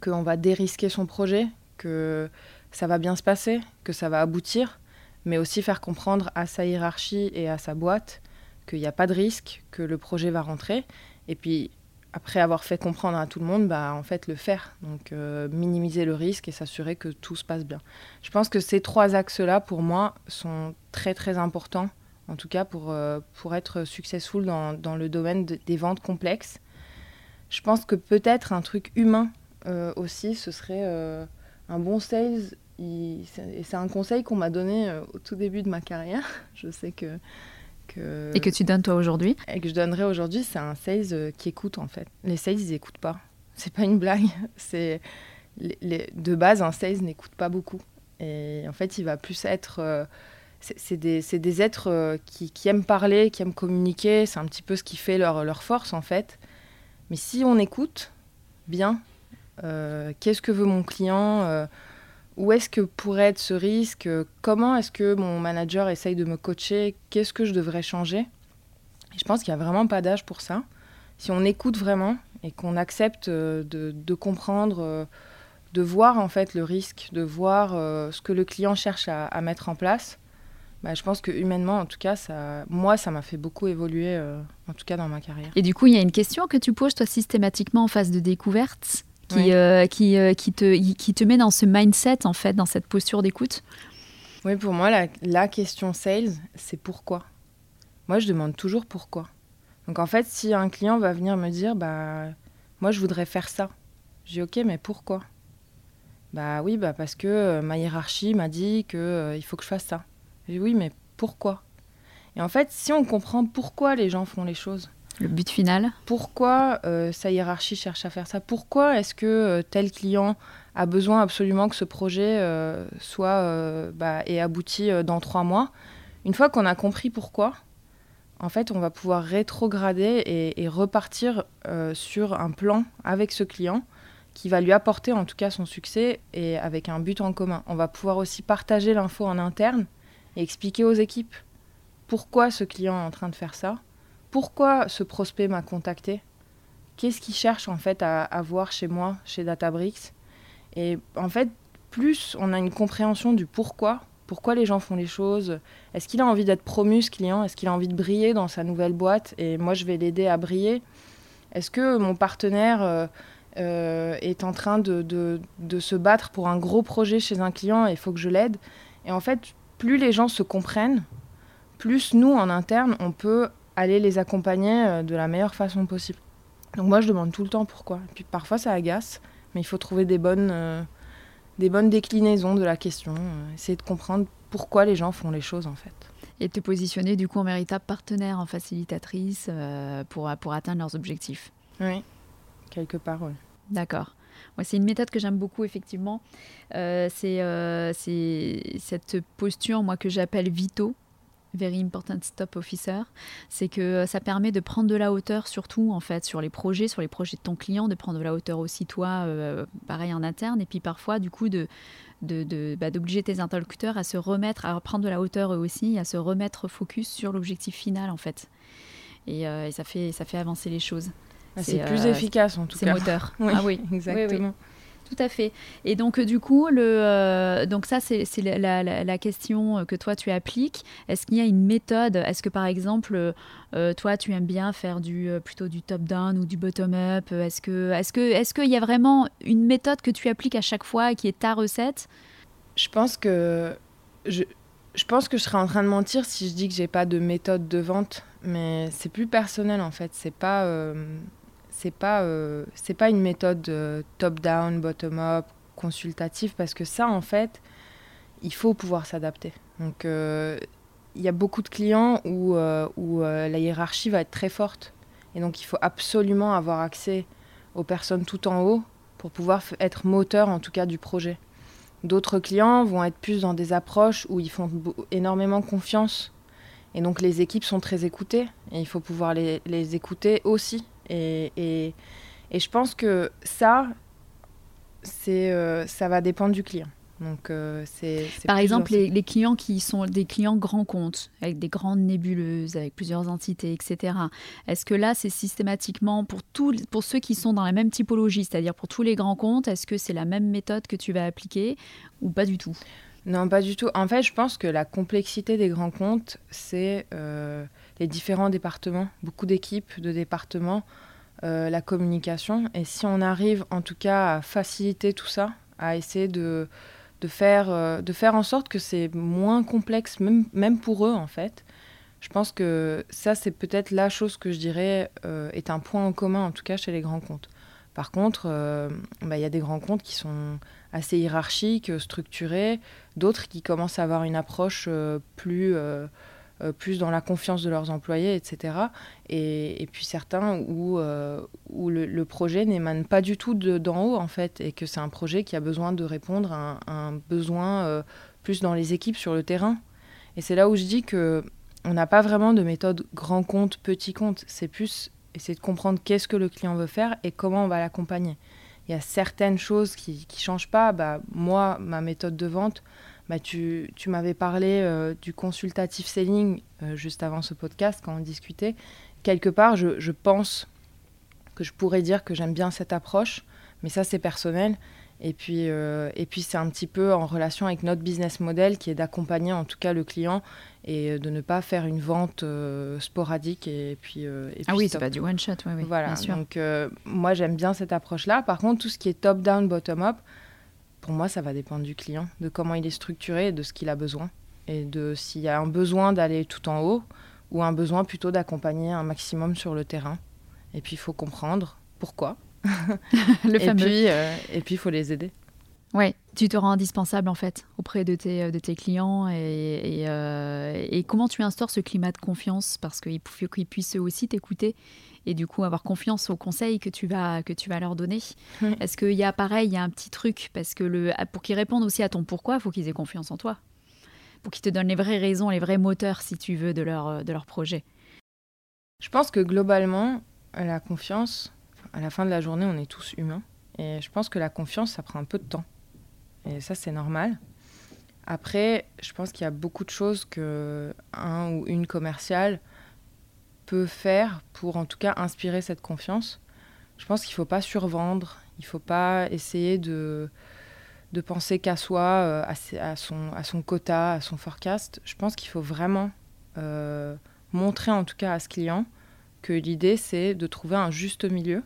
qu'on va dérisquer son projet, que ça va bien se passer, que ça va aboutir, mais aussi faire comprendre à sa hiérarchie et à sa boîte qu'il n'y a pas de risque, que le projet va rentrer. Et puis, après avoir fait comprendre à tout le monde, bah, en fait, le faire. Donc, euh, minimiser le risque et s'assurer que tout se passe bien. Je pense que ces trois axes-là, pour moi, sont très, très importants, en tout cas pour, euh, pour être successful dans, dans le domaine des ventes complexes. Je pense que peut-être un truc humain euh, aussi, ce serait un bon sales. et c'est un conseil qu'on m'a donné au tout début de ma carrière. Je sais que, que... Et que tu donnes toi aujourd'hui Et que je donnerai aujourd'hui, c'est un sales qui écoute en fait. Les sales, ils n'écoutent pas. C'est pas une blague. C'est les, de base, un sales n'écoute pas beaucoup. Et en fait, il va plus être. c'est des, des, êtres qui, qui, aiment parler, qui aiment communiquer. C'est un petit peu ce qui fait leur, leur force en fait. Mais si on écoute bien, euh, qu'est-ce que veut mon client euh, Où est-ce que pourrait être ce risque? Comment est-ce que mon manager essaye de me coacher? Qu'est-ce que je devrais changer? Je pense qu'il n'y a vraiment pas d'âge pour ça. Si on écoute vraiment et qu'on accepte euh, de, comprendre, de voir en fait le risque, de voir ce que le client cherche à, mettre en place, bah, je pense que humainement, en tout cas, ça, moi, ça m'a fait beaucoup évoluer, en tout cas dans ma carrière. Et du coup, il y a une question que tu poses toi systématiquement en phase de découverte qui, euh, qui, euh, qui, te, qui te met dans ce mindset, en fait, dans cette posture d'écoute Oui, pour moi, la, la question sales, c'est pourquoi? Moi, je demande toujours pourquoi. Donc, en fait, si un client va venir me dire, bah, moi, je voudrais faire ça, je dis, ok, mais pourquoi? Bah oui, bah, parce que euh, ma hiérarchie m'a dit qu'il il faut que je fasse ça. Je dis, oui, mais pourquoi? Et en fait, si on comprend pourquoi les gens font les choses, le but final. Pourquoi euh, sa hiérarchie cherche à faire ça? Pourquoi est-ce que euh, tel client a besoin absolument que ce projet euh, soit bah, et abouti dans trois mois? Une fois qu'on a compris pourquoi, en fait, on va pouvoir rétrograder et, et repartir sur un plan avec ce client qui va lui apporter en tout cas son succès et avec un but en commun. On va pouvoir aussi partager l'info en interne et expliquer aux équipes pourquoi ce client est en train de faire ça pourquoi ce prospect m'a contacté Qu'est-ce qu'il cherche en fait à, voir chez moi, chez Databricks? Et en fait, plus on a une compréhension du pourquoi, pourquoi les gens font les choses, est-ce qu'il a envie d'être promu ce client, est-ce qu'il a envie de briller dans sa nouvelle boîte? Et moi je vais l'aider à briller. Est-ce que mon partenaire euh, euh, est en train de, de, se battre pour un gros projet chez un client et il faut que je l'aide? Et en fait, plus les gens se comprennent, plus nous en interne on peut aller les accompagner euh, de la meilleure façon possible. Donc moi, je demande tout le temps pourquoi. Et puis parfois, ça agace, mais il faut trouver des bonnes, euh, des bonnes déclinaisons de la question, euh, essayer de comprendre pourquoi les gens font les choses en fait. Et te positionner du coup en véritable partenaire, en facilitatrice pour, pour atteindre leurs objectifs. Oui, quelque part, oui. D'accord. c'est une méthode que j'aime beaucoup, effectivement. C'est cette posture, moi, que j'appelle Vito. Very Important Stop Officer, c'est que ça permet de prendre de la hauteur, surtout en fait sur les projets, sur les projets de ton client, de prendre de la hauteur aussi toi, euh, pareil en interne, et puis parfois du coup de bah, d'obliger de, tes interlocuteurs à se remettre, à prendre de la hauteur eux aussi, à se remettre focus sur l'objectif final en fait. Et, euh, ça fait ça fait avancer les choses. Bah, c'est plus efficace en tout cas. C'est moteur. ah oui, exactement. Tout à fait. Et donc, euh, du coup, le, euh, donc ça, c'est la, question que toi, tu appliques. Est-ce qu'il y a une méthode? Est-ce que, par exemple, euh, toi, tu aimes bien faire du, plutôt du top-down ou du bottom-up Est-ce qu'il que, est y a vraiment une méthode que tu appliques à chaque fois qui est ta recette? Je pense que... Je, je pense que je serais en train de mentir si je dis que j'ai pas de méthode de vente, mais c'est plus personnel en fait. C'est pas c'est pas euh, c'est pas une méthode euh, top down bottom up consultative parce que ça en fait il faut pouvoir s'adapter. Donc euh, il y a beaucoup de clients où, où la hiérarchie va être très forte. Et donc il faut absolument avoir accès aux personnes tout en haut pour pouvoir être moteur en tout cas du projet. D'autres clients vont être plus dans des approches où ils font énormément confiance. Et donc les équipes sont très écoutées et il faut pouvoir les, les écouter aussi et, je pense que ça, c'est, euh, ça va dépendre du client. Donc, euh, c'est, Par exemple, les, clients qui sont des clients grands comptes, avec des grandes nébuleuses, avec plusieurs entités, etc. Est-ce que là, c'est systématiquement pour, tous, pour ceux qui sont dans la même typologie, c'est-à-dire pour tous les grands comptes, est-ce que c'est la même méthode que tu vas appliquer ou pas du tout? Non, pas du tout. En fait, je pense que la complexité des grands comptes, c'est euh, les différents départements, beaucoup d'équipes de départements, euh, la communication. Et si on arrive en tout cas à faciliter tout ça, à essayer de, de, faire, euh, de faire en sorte que c'est moins complexe, même, même pour eux en fait, je pense que ça c'est peut-être la chose que je dirais euh, est un point en commun en tout cas chez les grands comptes. Par contre, bah, il y a des grands comptes qui sont assez hiérarchiques, structurés, d'autres qui commencent à avoir une approche plus plus dans la confiance de leurs employés, etc. Et, puis certains où, euh, où le, projet n'émane pas du tout d'en haut, en fait, et que c'est un projet qui a besoin de répondre à un, besoin euh, plus dans les équipes sur le terrain. Et c'est là où je dis que on n'a pas vraiment de méthode grand compte, petit compte. C'est plus essayer de comprendre qu'est-ce que le client veut faire et comment on va l'accompagner. Il y a certaines choses qui ne changent pas. Bah, moi, ma méthode de vente, bah, tu, m'avais parlé euh, du consultative selling euh, juste avant ce podcast quand on discutait. Quelque part, je, pense que je pourrais dire que j'aime bien cette approche, mais ça c'est personnel. Et puis, euh, et puis c'est un petit peu en relation avec notre business model qui est d'accompagner en tout cas le client et de ne pas faire une vente sporadique et puis. ah oui, c'est pas du one shot, oui, oui. Voilà. Donc moi j'aime bien cette approche-là. Par contre, tout ce qui est top down, bottom up, pour moi, ça va dépendre du client, de comment il est structuré et de ce qu'il a besoin. Et de s'il y a un besoin d'aller tout en haut ou un besoin plutôt d'accompagner un maximum sur le terrain. Et puis, il faut comprendre pourquoi. le et, Puis, euh, et puis, il faut les aider. Oui, tu te rends indispensable en fait auprès de tes, de tes clients et, euh, et, comment tu instaures ce climat de confiance? Parce qu'il faut qu'ils puissent aussi t'écouter et du coup avoir confiance aux conseils que tu vas, que tu vas leur donner. Est-ce qu'il y a pareil, il y a un petit truc? Parce que le, pour qu'ils répondent aussi à ton pourquoi, il faut qu'ils aient confiance en toi, pour qu'ils te donnent les vraies raisons, les vrais moteurs si tu veux de leur, de leur projet. Je pense que globalement, la confiance, à la fin de la journée, on est tous humains et je pense que la confiance, ça prend un peu de temps. Et ça, c'est normal. Après, je pense qu'il y a beaucoup de choses que un ou une commerciale peut faire pour en tout cas inspirer cette confiance. Je pense qu'il ne faut pas survendre, il ne faut pas essayer de, de penser qu'à soi, euh, à, son, à son quota, à son forecast. Je pense qu'il faut vraiment euh, montrer en tout cas à ce client que l'idée c'est de trouver un juste milieu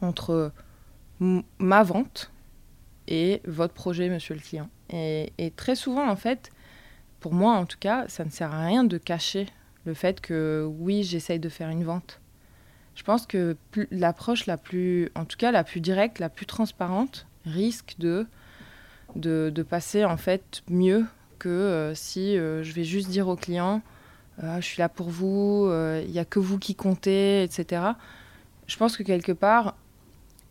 entre ma vente et votre projet, monsieur le client. Et, très souvent, en fait, pour moi en tout cas, ça ne sert à rien de cacher le fait que oui, j'essaye de faire une vente. Je pense que l'approche la plus, en tout cas la plus directe, la plus transparente, risque de, de, passer en fait mieux que euh, si euh, je vais juste dire au client, euh, je suis là pour vous, il n'y a que vous qui comptez, etc je pense que quelque part,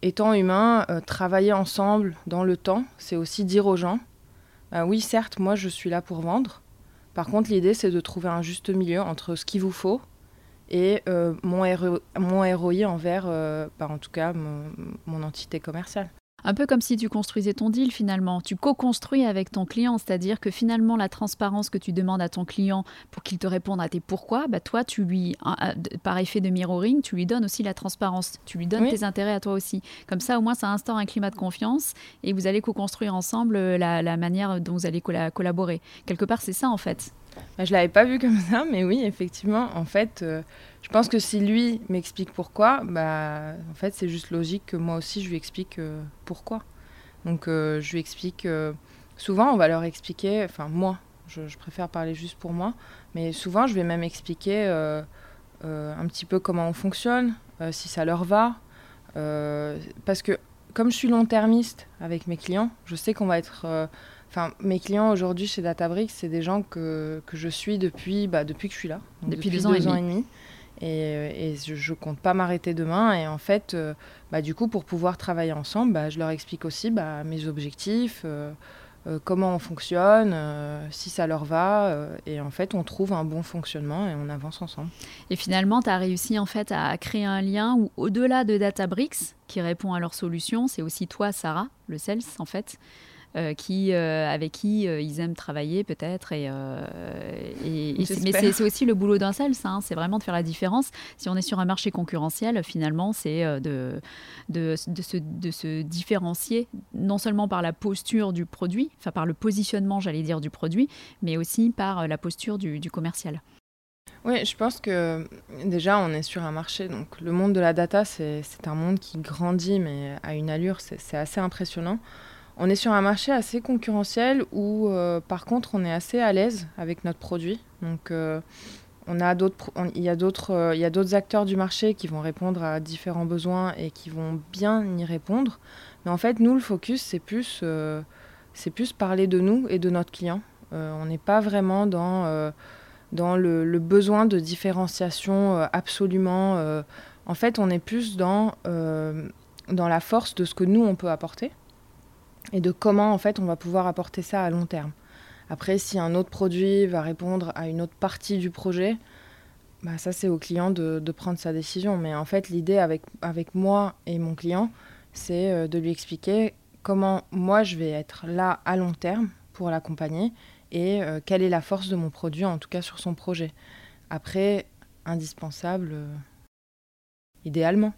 étant humain, euh, travailler ensemble dans le temps, c'est aussi dire aux gens, bah oui, certes, moi je suis là pour vendre. Par contre, l'idée, c'est de trouver un juste milieu entre ce qu'il vous faut et euh, mon, mon ROI envers, euh, bah, en tout cas, mon entité commerciale. Un peu comme si tu construisais ton deal finalement. Tu co-construis avec ton client, c'est-à-dire que finalement la transparence que tu demandes à ton client pour qu'il te réponde à tes pourquoi, bah toi tu lui, par effet de mirroring, tu lui donnes aussi la transparence. Tu lui donnes tes intérêts à toi aussi. Comme ça au moins ça instaure un climat de confiance et vous allez co-construire ensemble la, manière dont vous allez collaborer. Quelque part c'est ça en fait. Bah, je l'avais pas vu comme ça, mais oui, effectivement, en fait, euh, je pense que si lui m'explique pourquoi, bah, en fait, c'est juste logique que moi aussi je lui explique euh, pourquoi. Donc, euh, je lui explique. souvent, on va leur expliquer. Enfin, moi, je, préfère parler juste pour moi, mais souvent, je vais même expliquer un petit peu comment on fonctionne, si ça leur va, parce que comme je suis long-termiste avec mes clients, je sais qu'on va être Enfin, mes clients aujourd'hui chez Databricks, c'est des gens que, que, je suis depuis, bah, depuis que je suis là. depuis, deux, ans, et demi. Et, et, je, ne compte pas m'arrêter demain. Et en fait, euh, bah, du coup, pour pouvoir travailler ensemble, bah, je leur explique aussi bah, mes objectifs, euh, euh, comment on fonctionne, si ça leur va. et en fait, on trouve un bon fonctionnement et on avance ensemble. Et finalement, tu as réussi en fait à créer un lien où, au-delà de Databricks, qui répond à leurs solutions, c'est aussi toi, Sarah, le sales, en fait. Euh, qui, euh, avec qui euh, ils aiment travailler peut-être. Et, et, mais c'est aussi le boulot d'un sales, hein, c'est vraiment de faire la différence. Si on est sur un marché concurrentiel, finalement, c'est de, de, de, se, de se différencier, non seulement par la posture du produit, enfin par le positionnement, j'allais dire, du produit, mais aussi par la posture du, du commercial. Oui, je pense que déjà on est sur un marché, donc le monde de la data, c'est un monde qui grandit, mais à une allure, c'est assez impressionnant. On est sur un marché assez concurrentiel où, euh, par contre, on est assez à l'aise avec notre produit. Donc, euh, on a d'autres, il y a d'autres, euh, il y a d'autres acteurs du marché qui vont répondre à différents besoins et qui vont bien y répondre. Mais en fait, nous, le focus, c'est plus, c'est plus parler de nous et de notre client. on n'est pas vraiment dans dans le, le, besoin de différenciation absolument. en fait, on est plus dans, dans la force de ce que nous, on peut apporter et de comment en fait on va pouvoir apporter ça à long terme. Après, si un autre produit va répondre à une autre partie du projet, bah ça c'est au client de, prendre sa décision. Mais en fait, l'idée avec, avec moi et mon client, c'est euh, de lui expliquer comment moi je vais être là à long terme pour l'accompagner et euh, quelle est la force de mon produit, en tout cas sur son projet. Après, indispensable, euh, idéalement.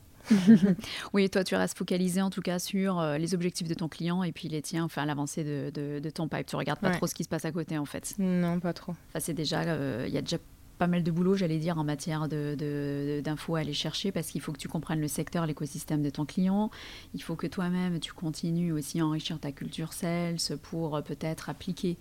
Oui, toi, tu restes focalisé en tout cas sur euh, les objectifs de ton client et puis les tiens, enfin l'avancée de, de, ton pipe. Tu regardes pas trop ce qui se passe à côté en fait. Non, pas trop. Enfin, c'est déjà, euh, il y a déjà pas mal de boulot, j'allais dire, en matière d'infos à aller chercher parce qu'il faut que tu comprennes le secteur, l'écosystème de ton client. Il faut que toi-même, tu continues aussi à enrichir ta culture sales pour euh, peut-être appliquer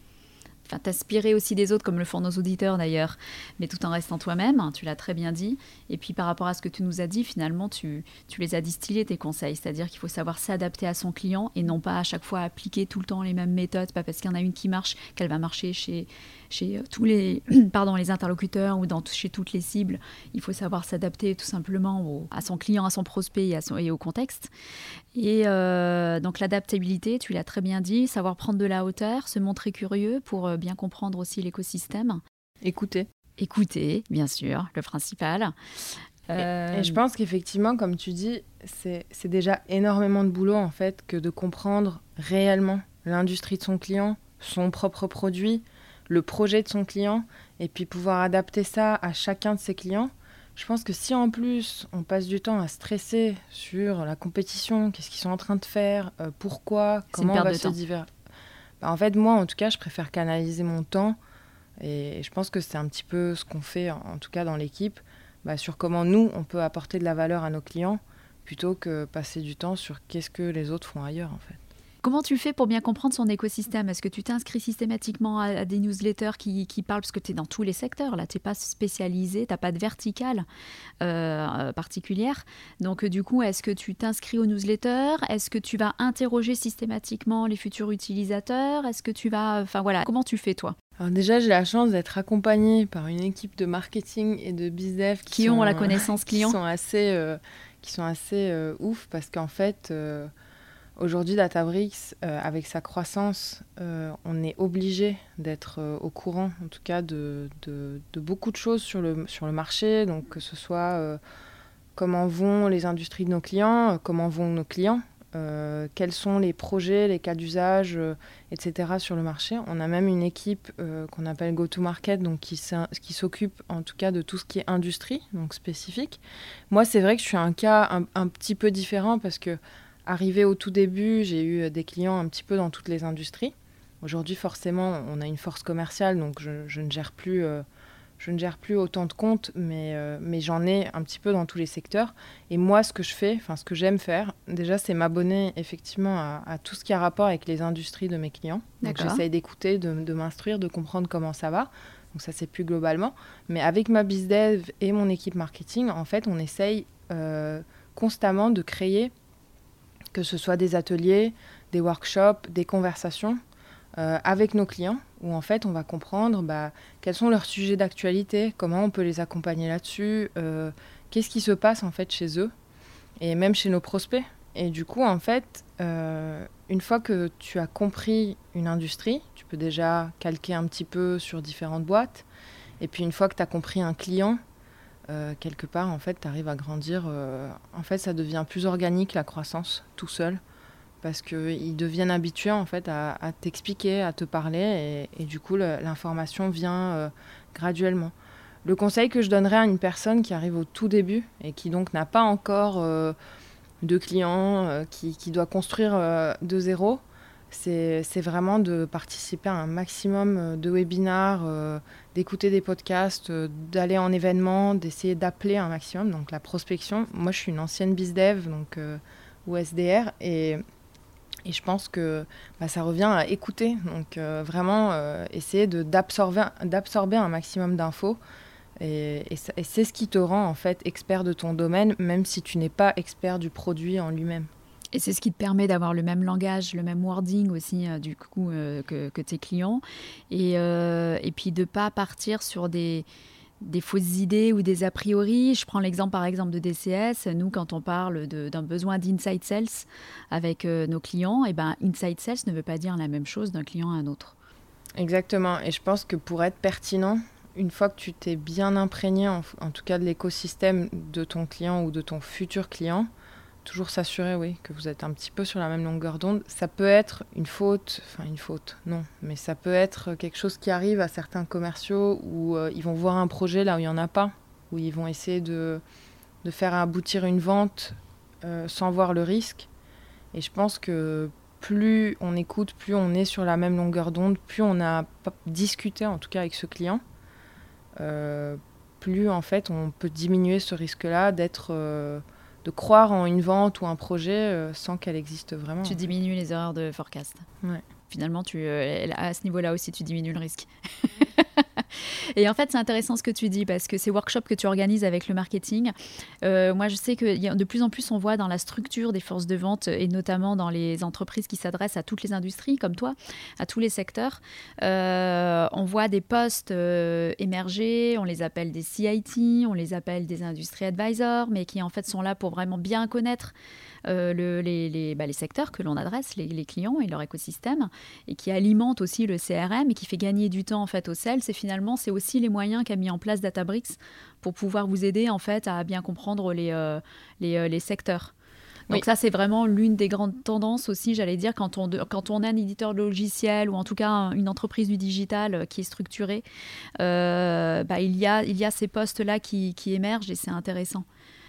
enfin aussi des autres, comme le font nos auditeurs d'ailleurs, mais tout en restant toi-même, hein, tu l'as très bien dit. Et puis par rapport à ce que tu nous as dit, finalement, tu, tu les as distillés, tes conseils, c'est-à-dire qu'il faut savoir s'adapter à son client et non pas à chaque fois appliquer tout le temps les mêmes méthodes, pas parce qu'il y en a une qui marche qu'elle va marcher chez, chez euh, tous les, pardon, les interlocuteurs ou dans, chez toutes les cibles. Il faut savoir s'adapter tout simplement à son client, à son prospect et, à son, et au contexte. Et euh, donc l'adaptabilité, tu l'as très bien dit, savoir prendre de la hauteur, se montrer curieux pour euh, bien comprendre aussi l'écosystème. Écouter. Écouter, bien sûr, le principal. Et, je pense qu'effectivement, comme tu dis, c'est déjà énormément de boulot en fait que de comprendre réellement l'industrie de son client, son propre produit, le projet de son client, et puis pouvoir adapter ça à chacun de ses clients. Je pense que si en plus on passe du temps à stresser sur la compétition, qu'est-ce qu'ils sont en train de faire, euh, pourquoi, comment on va se divertir. Bah, en fait, moi, en tout cas, je préfère canaliser mon temps. Et je pense que c'est un petit peu ce qu'on fait, en tout cas dans l'équipe, bah, sur comment nous, on peut apporter de la valeur à nos clients, plutôt que passer du temps sur qu'est-ce que les autres font ailleurs, en fait. Comment tu fais pour bien comprendre son écosystème? Est-ce que tu t'inscris systématiquement à, des newsletters qui, parlent, parce que tu es dans tous les secteurs, là, tu n'es pas spécialisé, tu n'as pas de verticale euh, particulière. Donc, du coup, est-ce que tu t'inscris aux newsletters? Est-ce que tu vas interroger systématiquement les futurs utilisateurs? Est-ce que tu vas... Enfin, voilà, comment tu fais, toi? Alors déjà, j'ai la chance d'être accompagnée par une équipe de marketing et de bizdev qui, ont la connaissance client, qui sont assez, euh, qui sont assez ouf parce qu'en fait, aujourd'hui, Databricks, avec sa croissance, on est obligé d'être au courant, en tout cas, de, beaucoup de choses sur le, marché, donc que ce soit comment vont les industries de nos clients, comment vont nos clients, euh, quels sont les projets, les cas d'usage, euh, etc. sur le marché. On a même une équipe euh, qu'on appelle Go-to-Market, qui s'occupe en tout cas de tout ce qui est industrie, donc spécifique. Moi, c'est vrai que je suis un cas un, petit peu différent parce que arrivé au tout début, j'ai eu des clients un petit peu dans toutes les industries. Aujourd'hui, forcément, on a une force commerciale, donc je, je ne gère plus je ne gère plus autant de comptes, mais, euh, mais j'en ai un petit peu dans tous les secteurs. Et moi, ce que je fais, enfin ce que j'aime faire, déjà, c'est m'abonner effectivement à, tout ce qui a rapport avec les industries de mes clients. Donc j'essaye d'écouter, de, m'instruire, de comprendre comment ça va. Donc ça, c'est plus globalement. Mais avec ma BizDev et mon équipe marketing, en fait, on essaye euh, constamment de créer, que ce soit des ateliers, des workshops, des conversations euh, avec nos clients où en fait on va comprendre bah, quels sont leurs sujets d'actualité, comment on peut les accompagner là-dessus, euh, qu'est-ce qui se passe en fait chez eux et même chez nos prospects. Et du coup en fait, euh, une fois que tu as compris une industrie, tu peux déjà calquer un petit peu sur différentes boîtes. Et puis une fois que tu as compris un client, euh, quelque part en fait tu arrives à grandir. en fait ça devient plus organique la croissance tout seul parce qu'ils deviennent habitués en fait à, t'expliquer, à te parler et, du coup l'information vient euh, graduellement. Le conseil que je donnerais à une personne qui arrive au tout début et qui donc n'a pas encore euh, de clients, euh, qui, qui, doit construire de zéro, c'est vraiment de participer à un maximum de webinars, d'écouter des podcasts, d'aller en événements, d'essayer d'appeler un maximum. Donc la prospection, moi je suis une ancienne bizdev donc ou SDR et et je pense que bah, ça revient à écouter, donc euh, vraiment euh, essayer d'absorber un maximum d'infos. Et, c'est ce qui te rend en fait expert de ton domaine, même si tu n'es pas expert du produit en lui-même. Et c'est ce qui te permet d'avoir le même langage, le même wording aussi, euh, du coup, que, que, tes clients. Et, et puis de ne pas partir sur des, fausses idées ou des a priori. Je prends l'exemple par exemple de DCS. Nous, quand on parle d'un besoin d'inside sales avec euh, nos clients, et eh ben inside sales ne veut pas dire la même chose d'un client à un autre. Exactement. Et je pense que pour être pertinent, une fois que tu t'es bien imprégné, en, tout cas de l'écosystème de ton client ou de ton futur client, toujours s'assurer, oui, que vous êtes un petit peu sur la même longueur d'onde. Ça peut être une faute, enfin une faute, non, mais ça peut être quelque chose qui arrive à certains commerciaux où euh, ils vont voir un projet là où il n'y en a pas, où ils vont essayer de, de faire aboutir une vente euh, sans voir le risque. Et je pense que plus on écoute, plus on est sur la même longueur d'onde, plus on a discuté en tout cas avec ce client, euh, plus en fait on peut diminuer ce risque-là d'être de croire en une vente ou un projet euh, sans qu'elle existe vraiment. Tu diminues les erreurs de forecast. Ouais. Finalement, tu, euh, à ce niveau-là aussi, tu diminues le risque. Et en fait, c'est intéressant ce que tu dis parce que ces workshops que tu organises avec le marketing, euh, moi je sais que de plus en plus on voit dans la structure des forces de vente et notamment dans les entreprises qui s'adressent à toutes les industries comme toi, à tous les secteurs, euh, on voit des postes euh, émerger, on les appelle des CIT, on les appelle des industry advisors, mais qui en fait sont là pour vraiment bien connaître euh, le, les, les, bah, les, secteurs que l'on adresse, les, les, clients et leur écosystème, et qui alimente aussi le CRM et qui fait gagner du temps en fait au sales. Et finalement, c'est aussi les moyens qu'a mis en place Databricks pour pouvoir vous aider en fait à bien comprendre les, euh, les, euh, les secteurs. Donc ça, c'est vraiment l'une des grandes tendances aussi, j'allais dire, quand on, quand on a un éditeur de logiciel ou en tout cas une entreprise du digital qui est structurée, bah, il, y a, il y a ces postes-là qui, qui émergent et c'est intéressant.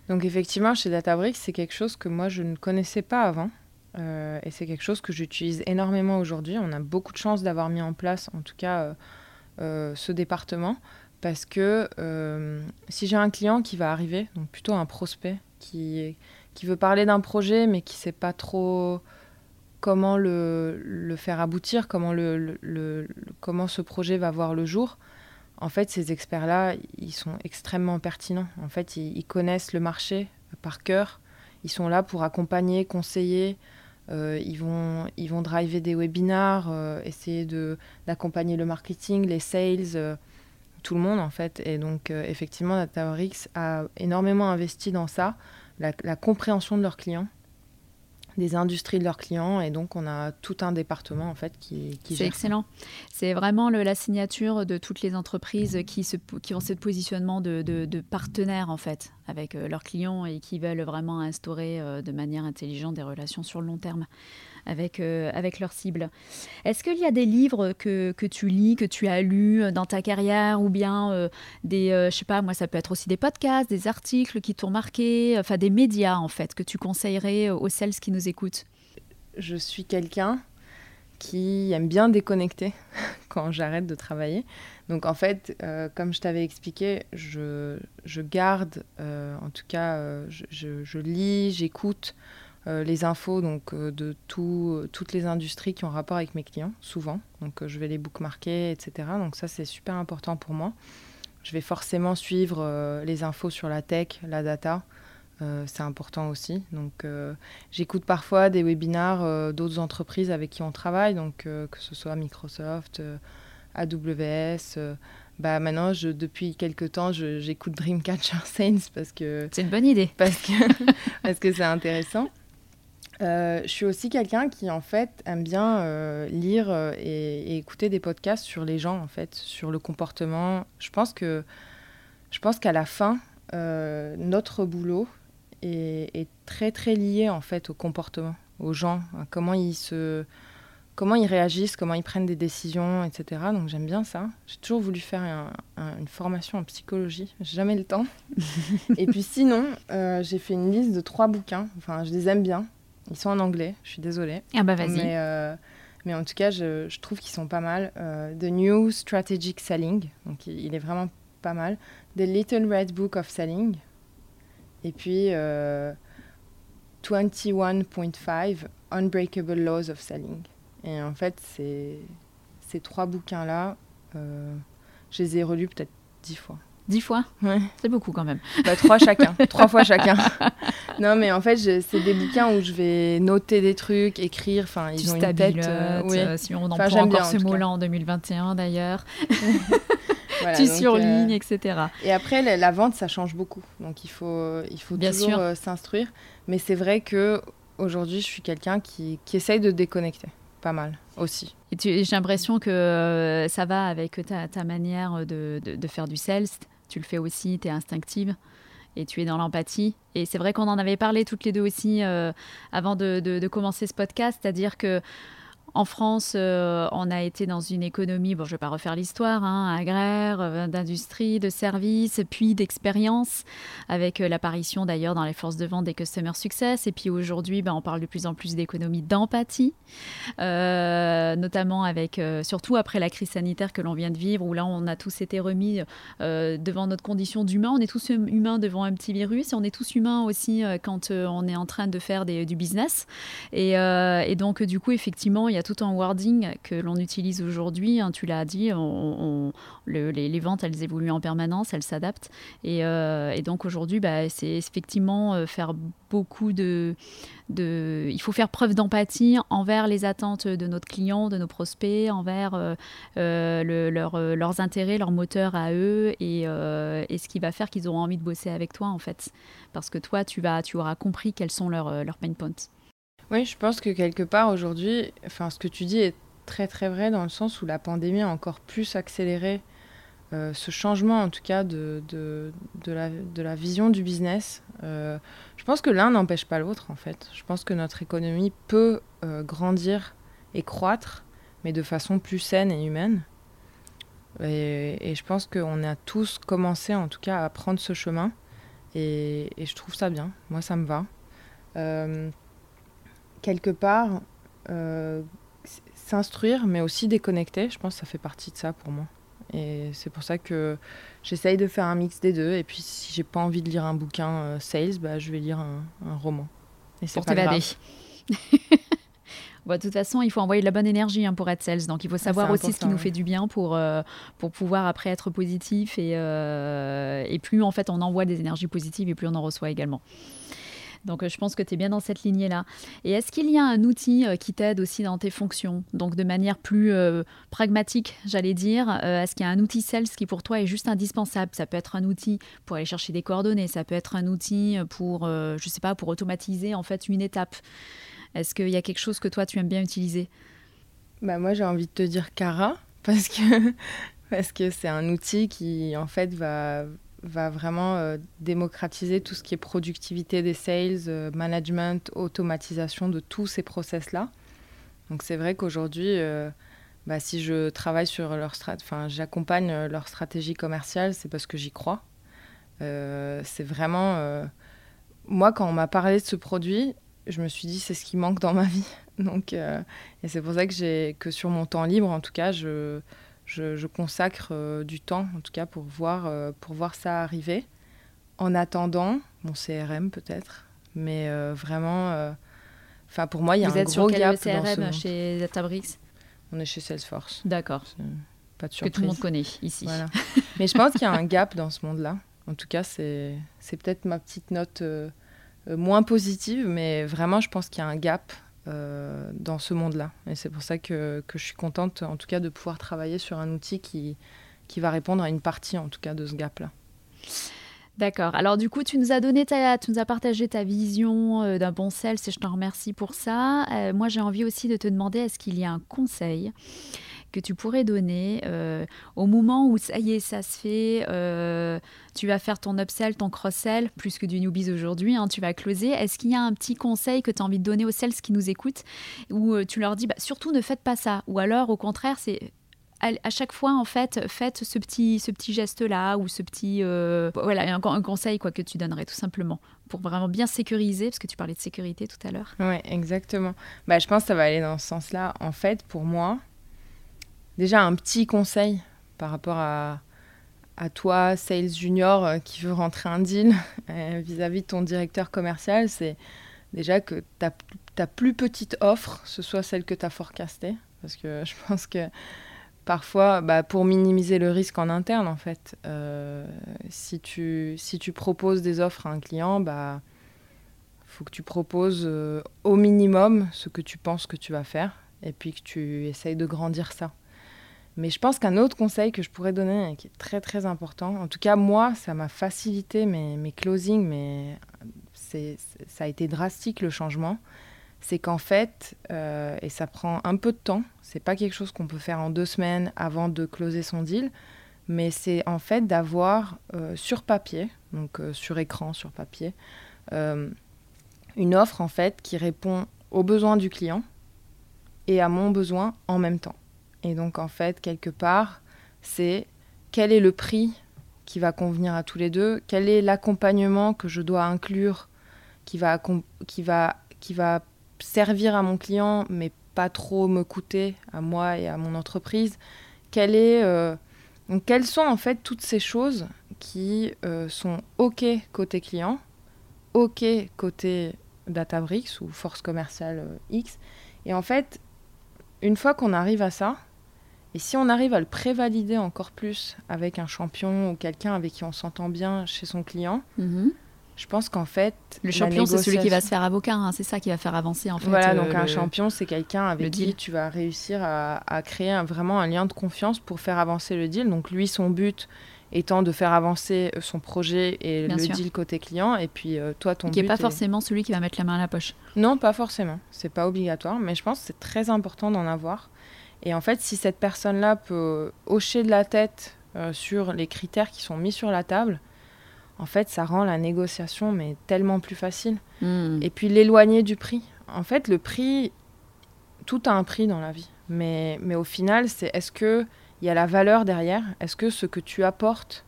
Donc effectivement, chez Databricks, c'est quelque chose que moi, je ne connaissais pas avant. Euh, et c'est quelque chose que j'utilise énormément aujourd'hui. On a beaucoup de chance d'avoir mis en place, en tout cas, euh, euh, ce département. Parce que si j'ai un client qui va arriver, donc plutôt un prospect, qui, qui veut parler d'un projet, mais qui ne sait pas trop comment le, le faire aboutir, comment, le, le, comment ce projet va voir le jour, en fait, ces experts-là, ils sont extrêmement pertinents. En fait, ils, connaissent le marché par cœur. Ils sont là pour accompagner, conseiller. Euh, ils, vont, ils vont driver des webinars, euh, essayer d'accompagner le marketing, les sales, euh, tout le monde en fait. Et donc, effectivement, Databricks a énormément investi dans ça. la, compréhension de leurs clients des industries de leurs clients et donc on a tout un département en fait qui, qui C'est excellent. C'est vraiment le, la signature de toutes les entreprises qui, se, qui ont ce positionnement de, de, de partenaire en fait avec euh, leurs clients et qui veulent vraiment instaurer euh, de manière intelligente des relations sur le long terme avec, euh, avec leurs cibles. Est-ce qu'il y a des livres que, que, tu lis, que tu as lus dans ta carrière ou bien des, je sais pas, moi ça peut être aussi des podcasts, des articles qui t'ont marqué, enfin des médias en fait que tu conseillerais aux sales qui nous écoutent? Je suis quelqu'un qui aime bien déconnecter quand j'arrête de travailler. Donc en fait, euh, comme je t'avais expliqué, je, je garde, euh, en tout cas, euh, je, je, lis, j'écoute les infos donc, de tout, toutes les industries qui ont rapport avec mes clients, souvent. Donc je vais les bookmarker, etc. Donc ça, c'est super important pour moi. Je vais forcément suivre les infos sur la tech, la data. c'est important aussi. Donc, j'écoute parfois des webinars d'autres entreprises avec qui on travaille, donc que ce soit Microsoft, AWS. Euh, bah maintenant, je, depuis quelques temps, j'écoute Dreamcatcher Saints parce que... C'est une bonne idée. Parce que parce que c'est intéressant. Euh, je suis aussi quelqu'un qui, en fait, aime bien euh, lire et, écouter des podcasts sur les gens, en fait, sur le comportement. Je pense que je pense qu'à la fin, notre boulot est, est, très, très lié, en fait, au comportement, aux gens, comment ils se comment ils réagissent, comment ils prennent des décisions, etc. Donc j'aime bien ça. J'ai toujours voulu faire une formation en psychologie, j'ai jamais le temps. et puis sinon, euh, j'ai fait une liste de trois bouquins. Enfin, je les aime bien. Ils sont en anglais, je suis désolée. Ah bah vas-y. Mais, euh, mais, en tout cas, je, je trouve qu'ils sont pas mal. Euh, The New Strategic Selling, donc il, il, est vraiment pas mal. The Little Red Book of Selling. Et puis 21.5 Unbreakable Laws of Selling. Et en fait, ces, trois bouquins-là, euh, je les ai relus peut-être dix fois. Dix fois Ouais. C'est beaucoup quand même. Bah, trois chacun, trois fois chacun. non, mais en fait, c'est des bouquins où je vais noter des trucs, écrire. Enfin, ils ont une tête. Euh, oui. Euh, si on emploie encore bien, ce mot-là en 2021 d'ailleurs. voilà, tu surlignes, euh, etc. Et après, la, la, vente, ça change beaucoup. Donc il faut, il faut bien toujours euh, s'instruire. Mais c'est vrai que aujourd'hui, je suis quelqu'un qui, qui essaye de déconnecter pas mal aussi. Et j'ai l'impression que euh, ça va avec ta, ta manière de, de, faire du sales. Tu le fais aussi, tu es instinctive et tu es dans l'empathie. Et c'est vrai qu'on en avait parlé toutes les deux aussi euh, avant de, de, commencer ce podcast, c'est-à-dire que en France, euh, on a été dans une économie, bon, je ne vais pas refaire l'histoire, hein, agraire, euh, d'industrie, de services, puis d'expérience, avec euh, l'apparition d'ailleurs dans les forces de vente des Customer Success. Et puis aujourd'hui, ben, on parle de plus en plus d'économie d'empathie, notamment avec, surtout après la crise sanitaire que l'on vient de vivre, où là, on a tous été remis devant notre condition d'humain. On est tous hum, humains devant un petit virus et on est tous humains aussi quand on est en train de faire du business. Et donc, du coup, effectivement, il y a tout un wording que l'on utilise aujourd'hui. Hein, tu l'as dit, les, ventes, elles évoluent en permanence, elles s'adaptent. Et, euh, donc aujourd'hui, bah, c'est effectivement euh, faire beaucoup de. Il faut faire preuve d'empathie envers les attentes de notre client, de nos prospects, envers euh, le, leur, leurs intérêts, leurs moteurs à eux et, ce qui va faire qu'ils auront envie de bosser avec toi en fait. Parce que toi, tu auras compris quels sont leurs, leurs pain points. Oui, je pense que quelque part aujourd'hui, enfin, ce que tu dis est très très vrai dans le sens où la pandémie a encore plus accéléré euh, ce changement en tout cas de, de, de, la, de la, vision du business. Euh, je pense que l'un n'empêche pas l'autre en fait. Je pense que notre économie peut euh, grandir et croître, mais de façon plus saine et humaine. Et, je pense qu'on a tous commencé en tout cas à prendre ce chemin. Et je trouve ça bien. Moi, ça me va. Quelque part, euh, s'instruire, mais aussi déconnecter, je pense que ça fait partie de ça pour moi. Et c'est pour ça que j'essaye de faire un mix des deux. Et puis, si j'ai pas envie de lire un bouquin euh, sales, bah, je vais lire un, un roman. Et c'est pas grave. Bon, de toute façon, il faut envoyer de la bonne énergie hein, pour être sales. Donc, il faut savoir aussi ce qui nous fait du bien pour, euh, pour pouvoir après être positif. Et, euh, et plus, en fait, on envoie des énergies positives et plus on en reçoit également. Donc je pense que tu es bien dans cette lignée-là. Et est-ce qu'il y a un outil qui t'aide aussi dans tes fonctions? Donc de manière plus pragmatique, j'allais dire, est-ce qu'il y a un outil sales qui pour toi est juste indispensable? Ça peut être un outil pour aller chercher des coordonnées, ça peut être un outil pour, je sais pas, pour automatiser en fait une étape. Est-ce qu'il y a quelque chose que toi tu aimes bien utiliser? Bah moi j'ai envie de te dire Cara parce que parce que c'est un outil qui en fait va va vraiment euh, démocratiser tout ce qui est productivité des sales, euh, management, automatisation de tous ces process-là. Donc c'est vrai qu'aujourd'hui, euh, bah, si je travaille sur leur enfin j'accompagne leur stratégie commerciale, c'est parce que j'y crois. c'est vraiment moi quand on m'a parlé de ce produit, je me suis dit c'est ce qui manque dans ma vie. Donc et c'est pour ça que que sur mon temps libre en tout cas je je, consacre euh, du temps, en tout cas, pour voir, euh, pour voir ça arriver. En attendant, mon CRM peut-être, mais euh, vraiment, enfin pour moi, il y a Vous un êtes gros sur gap CRM chez Databricks? On est chez Salesforce. D'accord. Pas de surprise. Que tout le monde connaît ici. Voilà. mais je pense qu'il y a un gap dans ce monde-là. En tout cas, c'est peut-être ma petite note moins positive, mais vraiment, je pense qu'il y a un gap dans ce monde-là. Et c'est pour ça que, je suis contente, en tout cas, de pouvoir travailler sur un outil qui, qui va répondre à une partie, en tout cas, de ce gap-là. D'accord. Alors du coup, tu nous as donné, ta, tu nous as partagé ta vision euh, d'un bon sales et je t'en remercie pour ça. Euh, moi, j'ai envie aussi de te demander, est-ce qu'il y a un conseil que tu pourrais donner euh, au moment où ça y est, ça se fait, euh, tu vas faire ton upsell, ton cross-sell, plus que du newbies aujourd'hui, hein, tu vas closer. Est-ce qu'il y a un petit conseil que tu as envie de donner aux sales qui nous écoutent où euh, tu leur dis bah, surtout ne faites pas ça? Ou alors au contraire, c'est à chaque fois, en fait, faites ce petit, ce petit geste-là ou ce petit. voilà, un, un, conseil quoi, que tu donnerais tout simplement pour vraiment bien sécuriser, parce que tu parlais de sécurité tout à l'heure. Oui, exactement. Bah, je pense que ça va aller dans ce sens-là. En fait, pour moi, Déjà, un petit conseil par rapport à, toi, sales junior, euh, qui veut rentrer un deal euh, vis-à-vis de ton directeur commercial, c'est déjà que ta, ta, plus petite offre, ce soit celle que tu as forecastée. Parce que je pense que parfois, bah, pour minimiser le risque en interne, en fait, euh, si, tu, si tu proposes des offres à un client, bah faut que tu proposes au minimum ce que tu penses que tu vas faire et puis que tu essayes de grandir ça. Mais je pense qu'un autre conseil que je pourrais donner, qui est très très important, en tout cas moi, ça m'a facilité mes, closings, mais ça a été drastique le changement, c'est qu'en fait, euh, et ça prend un peu de temps, c'est pas quelque chose qu'on peut faire en deux semaines avant de closer son deal, mais c'est en fait d'avoir euh, sur papier, donc euh, sur écran, sur papier, une offre en fait qui répond aux besoins du client et à mon besoin en même temps. Et donc, en fait, quelque part, c'est quel est le prix qui va convenir à tous les deux, quel est l'accompagnement que je dois inclure qui va, servir à mon client, mais pas trop me coûter à moi et à mon entreprise. Euh, quelles sont en fait toutes ces choses qui euh, sont OK côté client, OK côté Databricks ou force commerciale euh, X. Et en fait, une fois qu'on arrive à ça, et si on arrive à le prévalider encore plus avec un champion ou quelqu'un avec qui on s'entend bien chez son client, mhm. je pense qu'en fait. Le champion, c'est celui qui va se faire avocat, hein, c'est ça qui va faire avancer en fait. Voilà, euh, donc un champion, c'est quelqu'un avec qui tu vas réussir à, créer vraiment un lien de confiance pour faire avancer le deal. Donc lui, son but étant de faire avancer euh, son projet et le deal côté client, et puis euh, toi, ton qui n'est pas forcément celui qui va mettre la main à la poche. Non, pas forcément. C'est pas obligatoire, mais je pense que c'est très important d'en avoir. Et en fait, si cette personne-là peut hocher de la tête euh, sur les critères qui sont mis sur la table, en fait, ça rend la négociation mais tellement plus facile. Hmm. Et puis l'éloigner du prix. En fait, le prix, tout a un prix dans la vie. Mais, mais au final, c'est est-ce que il y a la valeur derrière? Est-ce que ce que tu apportes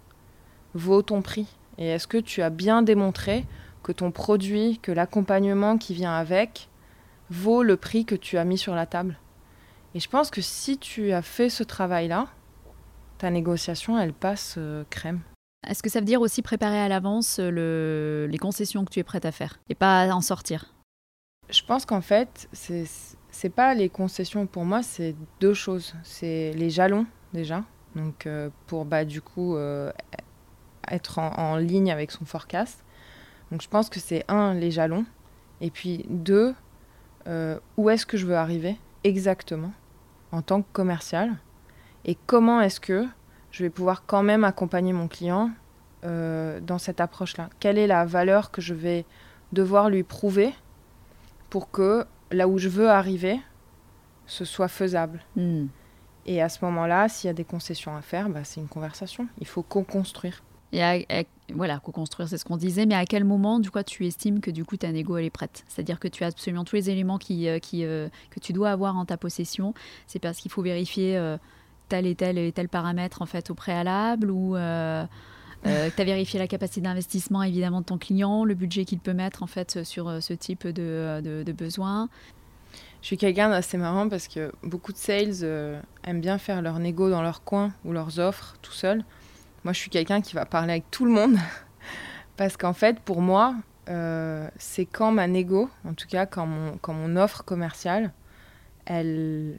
vaut ton prix? Et est-ce que tu as bien démontré que ton produit, que l'accompagnement qui vient avec vaut le prix que tu as mis sur la table? Et je pense que si tu as fait ce travail-là, ta négociation, elle passe euh, crème. Est-ce que ça veut dire aussi préparer à l'avance euh, les concessions que tu es prête à faire et pas en sortir? Je pense qu'en fait, c'est c'est pas les concessions pour moi, c'est deux choses. C'est les jalons déjà, donc euh, pour bah du coup être en, ligne avec son forecast. Donc je pense que c'est un, les jalons, et puis deux, euh, où est-ce que je veux arriver exactement? En tant que commercial, et comment est-ce que je vais pouvoir quand même accompagner mon client euh, dans cette approche-là? Quelle est la valeur que je vais devoir lui prouver pour que là où je veux arriver, ce soit faisable? Hmm. Et à ce moment-là, s'il y a des concessions à faire, bah, c'est une conversation. Il faut co-construire. Et voilà, co-construire, c'est ce qu'on disait, mais à quel moment, du coup, tu estimes que du coup, ta négo, elle est prête? C'est-à-dire que tu as absolument tous les éléments qui, euh, qui, euh, que tu dois avoir en ta possession. C'est parce qu'il faut vérifier euh, tel et tel et tel paramètre, en fait, au préalable ou... tu as vérifié la capacité d'investissement évidemment de ton client, le budget qu'il peut mettre en fait sur ce type de, de, de besoins. Je suis quelqu'un d'assez marrant parce que beaucoup de sales euh, aiment bien faire leur négo dans leur coin ou leurs offres tout seul. Moi, je suis quelqu'un qui va parler avec tout le monde parce qu'en fait, pour moi, euh, c'est quand ma négo, en tout cas quand mon, offre commerciale, elle,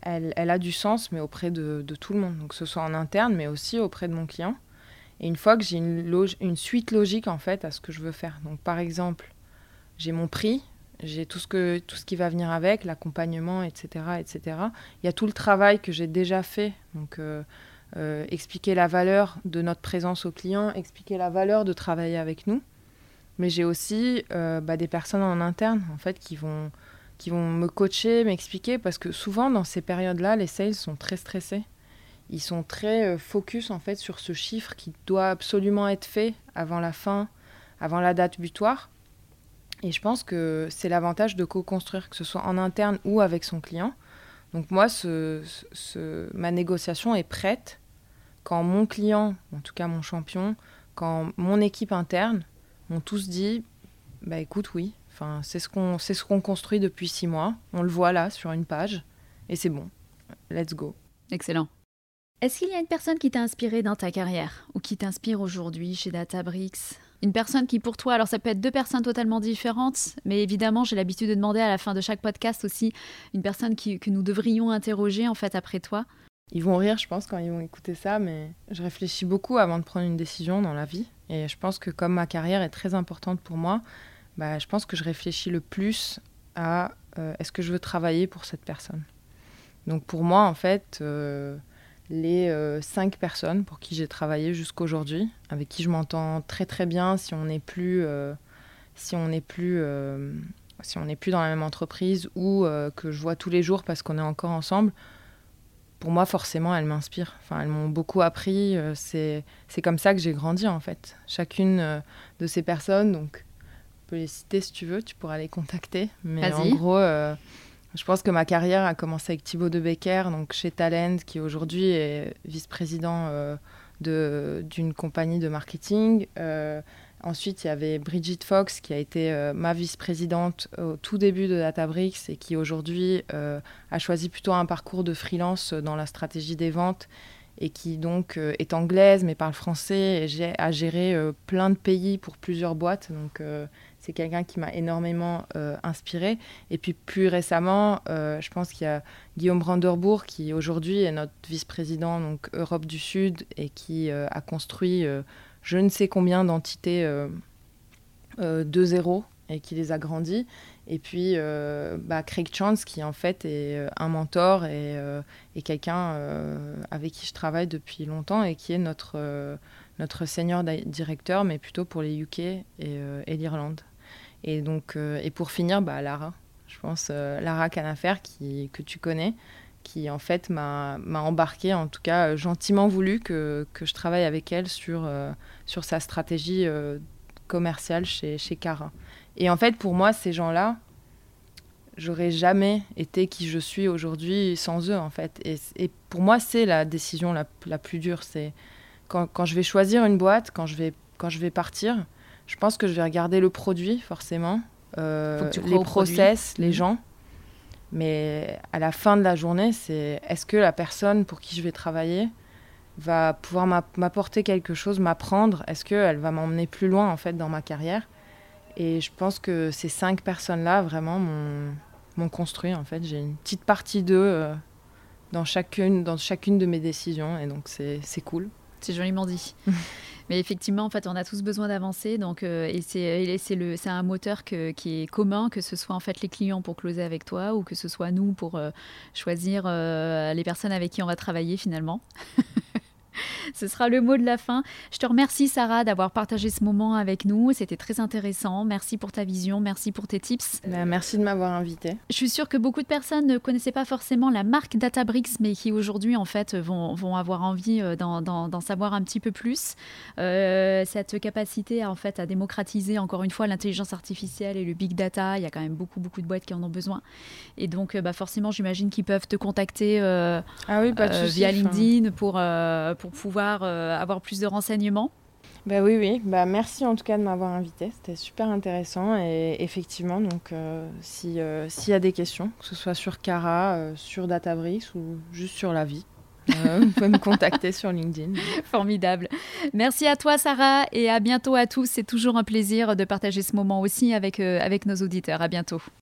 elle, elle, a du sens, mais auprès de, tout le monde. Donc, que ce soit en interne, mais aussi auprès de mon client. Et une fois que j'ai une, une suite logique, en fait, à ce que je veux faire. Donc, par exemple, j'ai mon prix, j'ai tout ce, que, tout ce qui va venir avec, l'accompagnement, etc., etc. Il y a tout le travail que j'ai déjà fait, donc euh, euh, expliquer la valeur de notre présence au client, expliquer la valeur de travailler avec nous. Mais j'ai aussi euh, bah, des personnes en interne, en fait, qui vont, qui vont me coacher, m'expliquer, parce que souvent, dans ces périodes-là, les sales sont très stressés. Ils sont très focus, en fait, sur ce chiffre qui doit absolument être fait avant la fin, avant la date butoir. Et je pense que c'est l'avantage de co-construire, que ce soit en interne ou avec son client. Donc moi, ma négociation est prête quand mon client, en tout cas mon champion, quand mon équipe interne m'ont tous dit, bah écoute, oui, enfin, c'est ce qu'on ce construit depuis six mois, on le voit là sur une page, et c'est bon, let's go. Excellent. Est-ce qu'il y a une personne qui t'a inspiré dans ta carrière ou qui t'inspire aujourd'hui chez Databricks? Une personne qui pour toi, alors ça peut être deux personnes totalement différentes, mais évidemment j'ai l'habitude de demander à la fin de chaque podcast aussi une personne que nous devrions interroger en fait après toi. Ils vont rire, je pense, quand ils vont écouter ça, mais je réfléchis beaucoup avant de prendre une décision dans la vie. Et je pense que comme ma carrière est très importante pour moi, bah, je pense que je réfléchis le plus à euh, est-ce que je veux travailler pour cette personne? Donc pour moi, en fait, euh, les euh, cinq personnes pour qui j'ai travaillé jusqu'aujourd'hui, avec qui je m'entends très très bien si on n'est plus, si on n'est plus, si on n'est plus dans la même entreprise ou que je vois tous les jours parce qu'on est encore ensemble. Pour moi, forcément, elles m'inspirent. Enfin, elles m'ont beaucoup appris. c'est c'est comme ça que j'ai grandi en fait. Chacune de ces personnes, donc, je peux les citer si tu veux. Tu pourras les contacter. Mais en gros je pense que ma carrière a commencé avec Thibaut de Becker, donc chez Talent, qui aujourd'hui est vice-président euh, d'une compagnie de marketing. Euh, ensuite, il y avait Bridget Fox, qui a été euh, ma vice-présidente au tout début de Databricks et qui aujourd'hui a choisi plutôt un parcours de freelance dans la stratégie des ventes et qui donc est anglaise mais parle français et a géré plein de pays pour plusieurs boîtes. Donc c'est quelqu'un qui m'a énormément euh, inspiré. Et puis plus récemment, euh, je pense qu'il y a Guillaume Branderbourg qui aujourd'hui est notre vice-président Europe du Sud et qui euh, a construit je ne sais combien d'entités de zéro et qui les a grandis. Et puis bah, Craig Chance qui en fait est un mentor et, quelqu'un avec qui je travaille depuis longtemps et qui est notre notre senior directeur, mais plutôt pour les UK et, l'Irlande. Et donc, euh, et pour finir, bah, Lara, je pense, euh, Lara Canafer, qui, que tu connais, qui en fait m'a embarqué, en tout cas gentiment voulu que, que je travaille avec elle sur, euh, sur sa stratégie commerciale chez, chez Cara. Et en fait, pour moi, ces gens-là, j'aurais jamais été qui je suis aujourd'hui sans eux, en fait. Et, et pour moi, c'est la décision la, la plus dure. C'est quand, quand, je vais choisir une boîte, quand je vais, quand je vais partir, je pense que je vais regarder le produit, forcément, euh, les process, les mhm. gens. Mais à la fin de la journée, c'est est-ce que la personne pour qui je vais travailler va pouvoir m'apporter quelque chose, m'apprendre? Est-ce qu'elle va m'emmener plus loin, en fait, dans ma carrière? Et je pense que ces cinq personnes-là, vraiment, m'ont construit, en fait. J'ai une petite partie d'eux euh, dans, chacune, dans chacune de mes décisions, et donc c'est cool. C'est joliment dit. Mais effectivement, en fait, on a tous besoin d'avancer. Donc, et c'est c'est un moteur qui est commun, que ce soit en fait les clients pour closer avec toi ou que ce soit nous pour choisir les personnes avec qui on va travailler finalement. Ce sera le mot de la fin. Je te remercie, Sarah, d'avoir partagé ce moment avec nous. C'était très intéressant. Merci pour ta vision. Merci pour tes tips. Ben, merci de m'avoir invité. Je suis sûre que beaucoup de personnes ne connaissaient pas forcément la marque Databricks, mais qui aujourd'hui, en fait, vont, vont avoir envie euh, d'en savoir un petit peu plus. Euh, cette capacité, en fait, à démocratiser, encore une fois, l'intelligence artificielle et le big data, il y a quand même beaucoup, beaucoup de boîtes qui en ont besoin. Et donc, euh, bah, forcément, j'imagine qu'ils peuvent te contacter ah oui, via LinkedIn pour, pour pouvoir euh, avoir plus de renseignements bah oui, oui. Bah, merci en tout cas de m'avoir invité. C'était super intéressant. Et effectivement, donc euh, euh, s'il y a des questions, que ce soit sur Cara, sur Databricks ou juste sur la vie, vous pouvez me contacter sur LinkedIn. Formidable. Merci à toi, Sarah, et à bientôt à tous. C'est toujours un plaisir de partager ce moment aussi avec, avec nos auditeurs. À bientôt.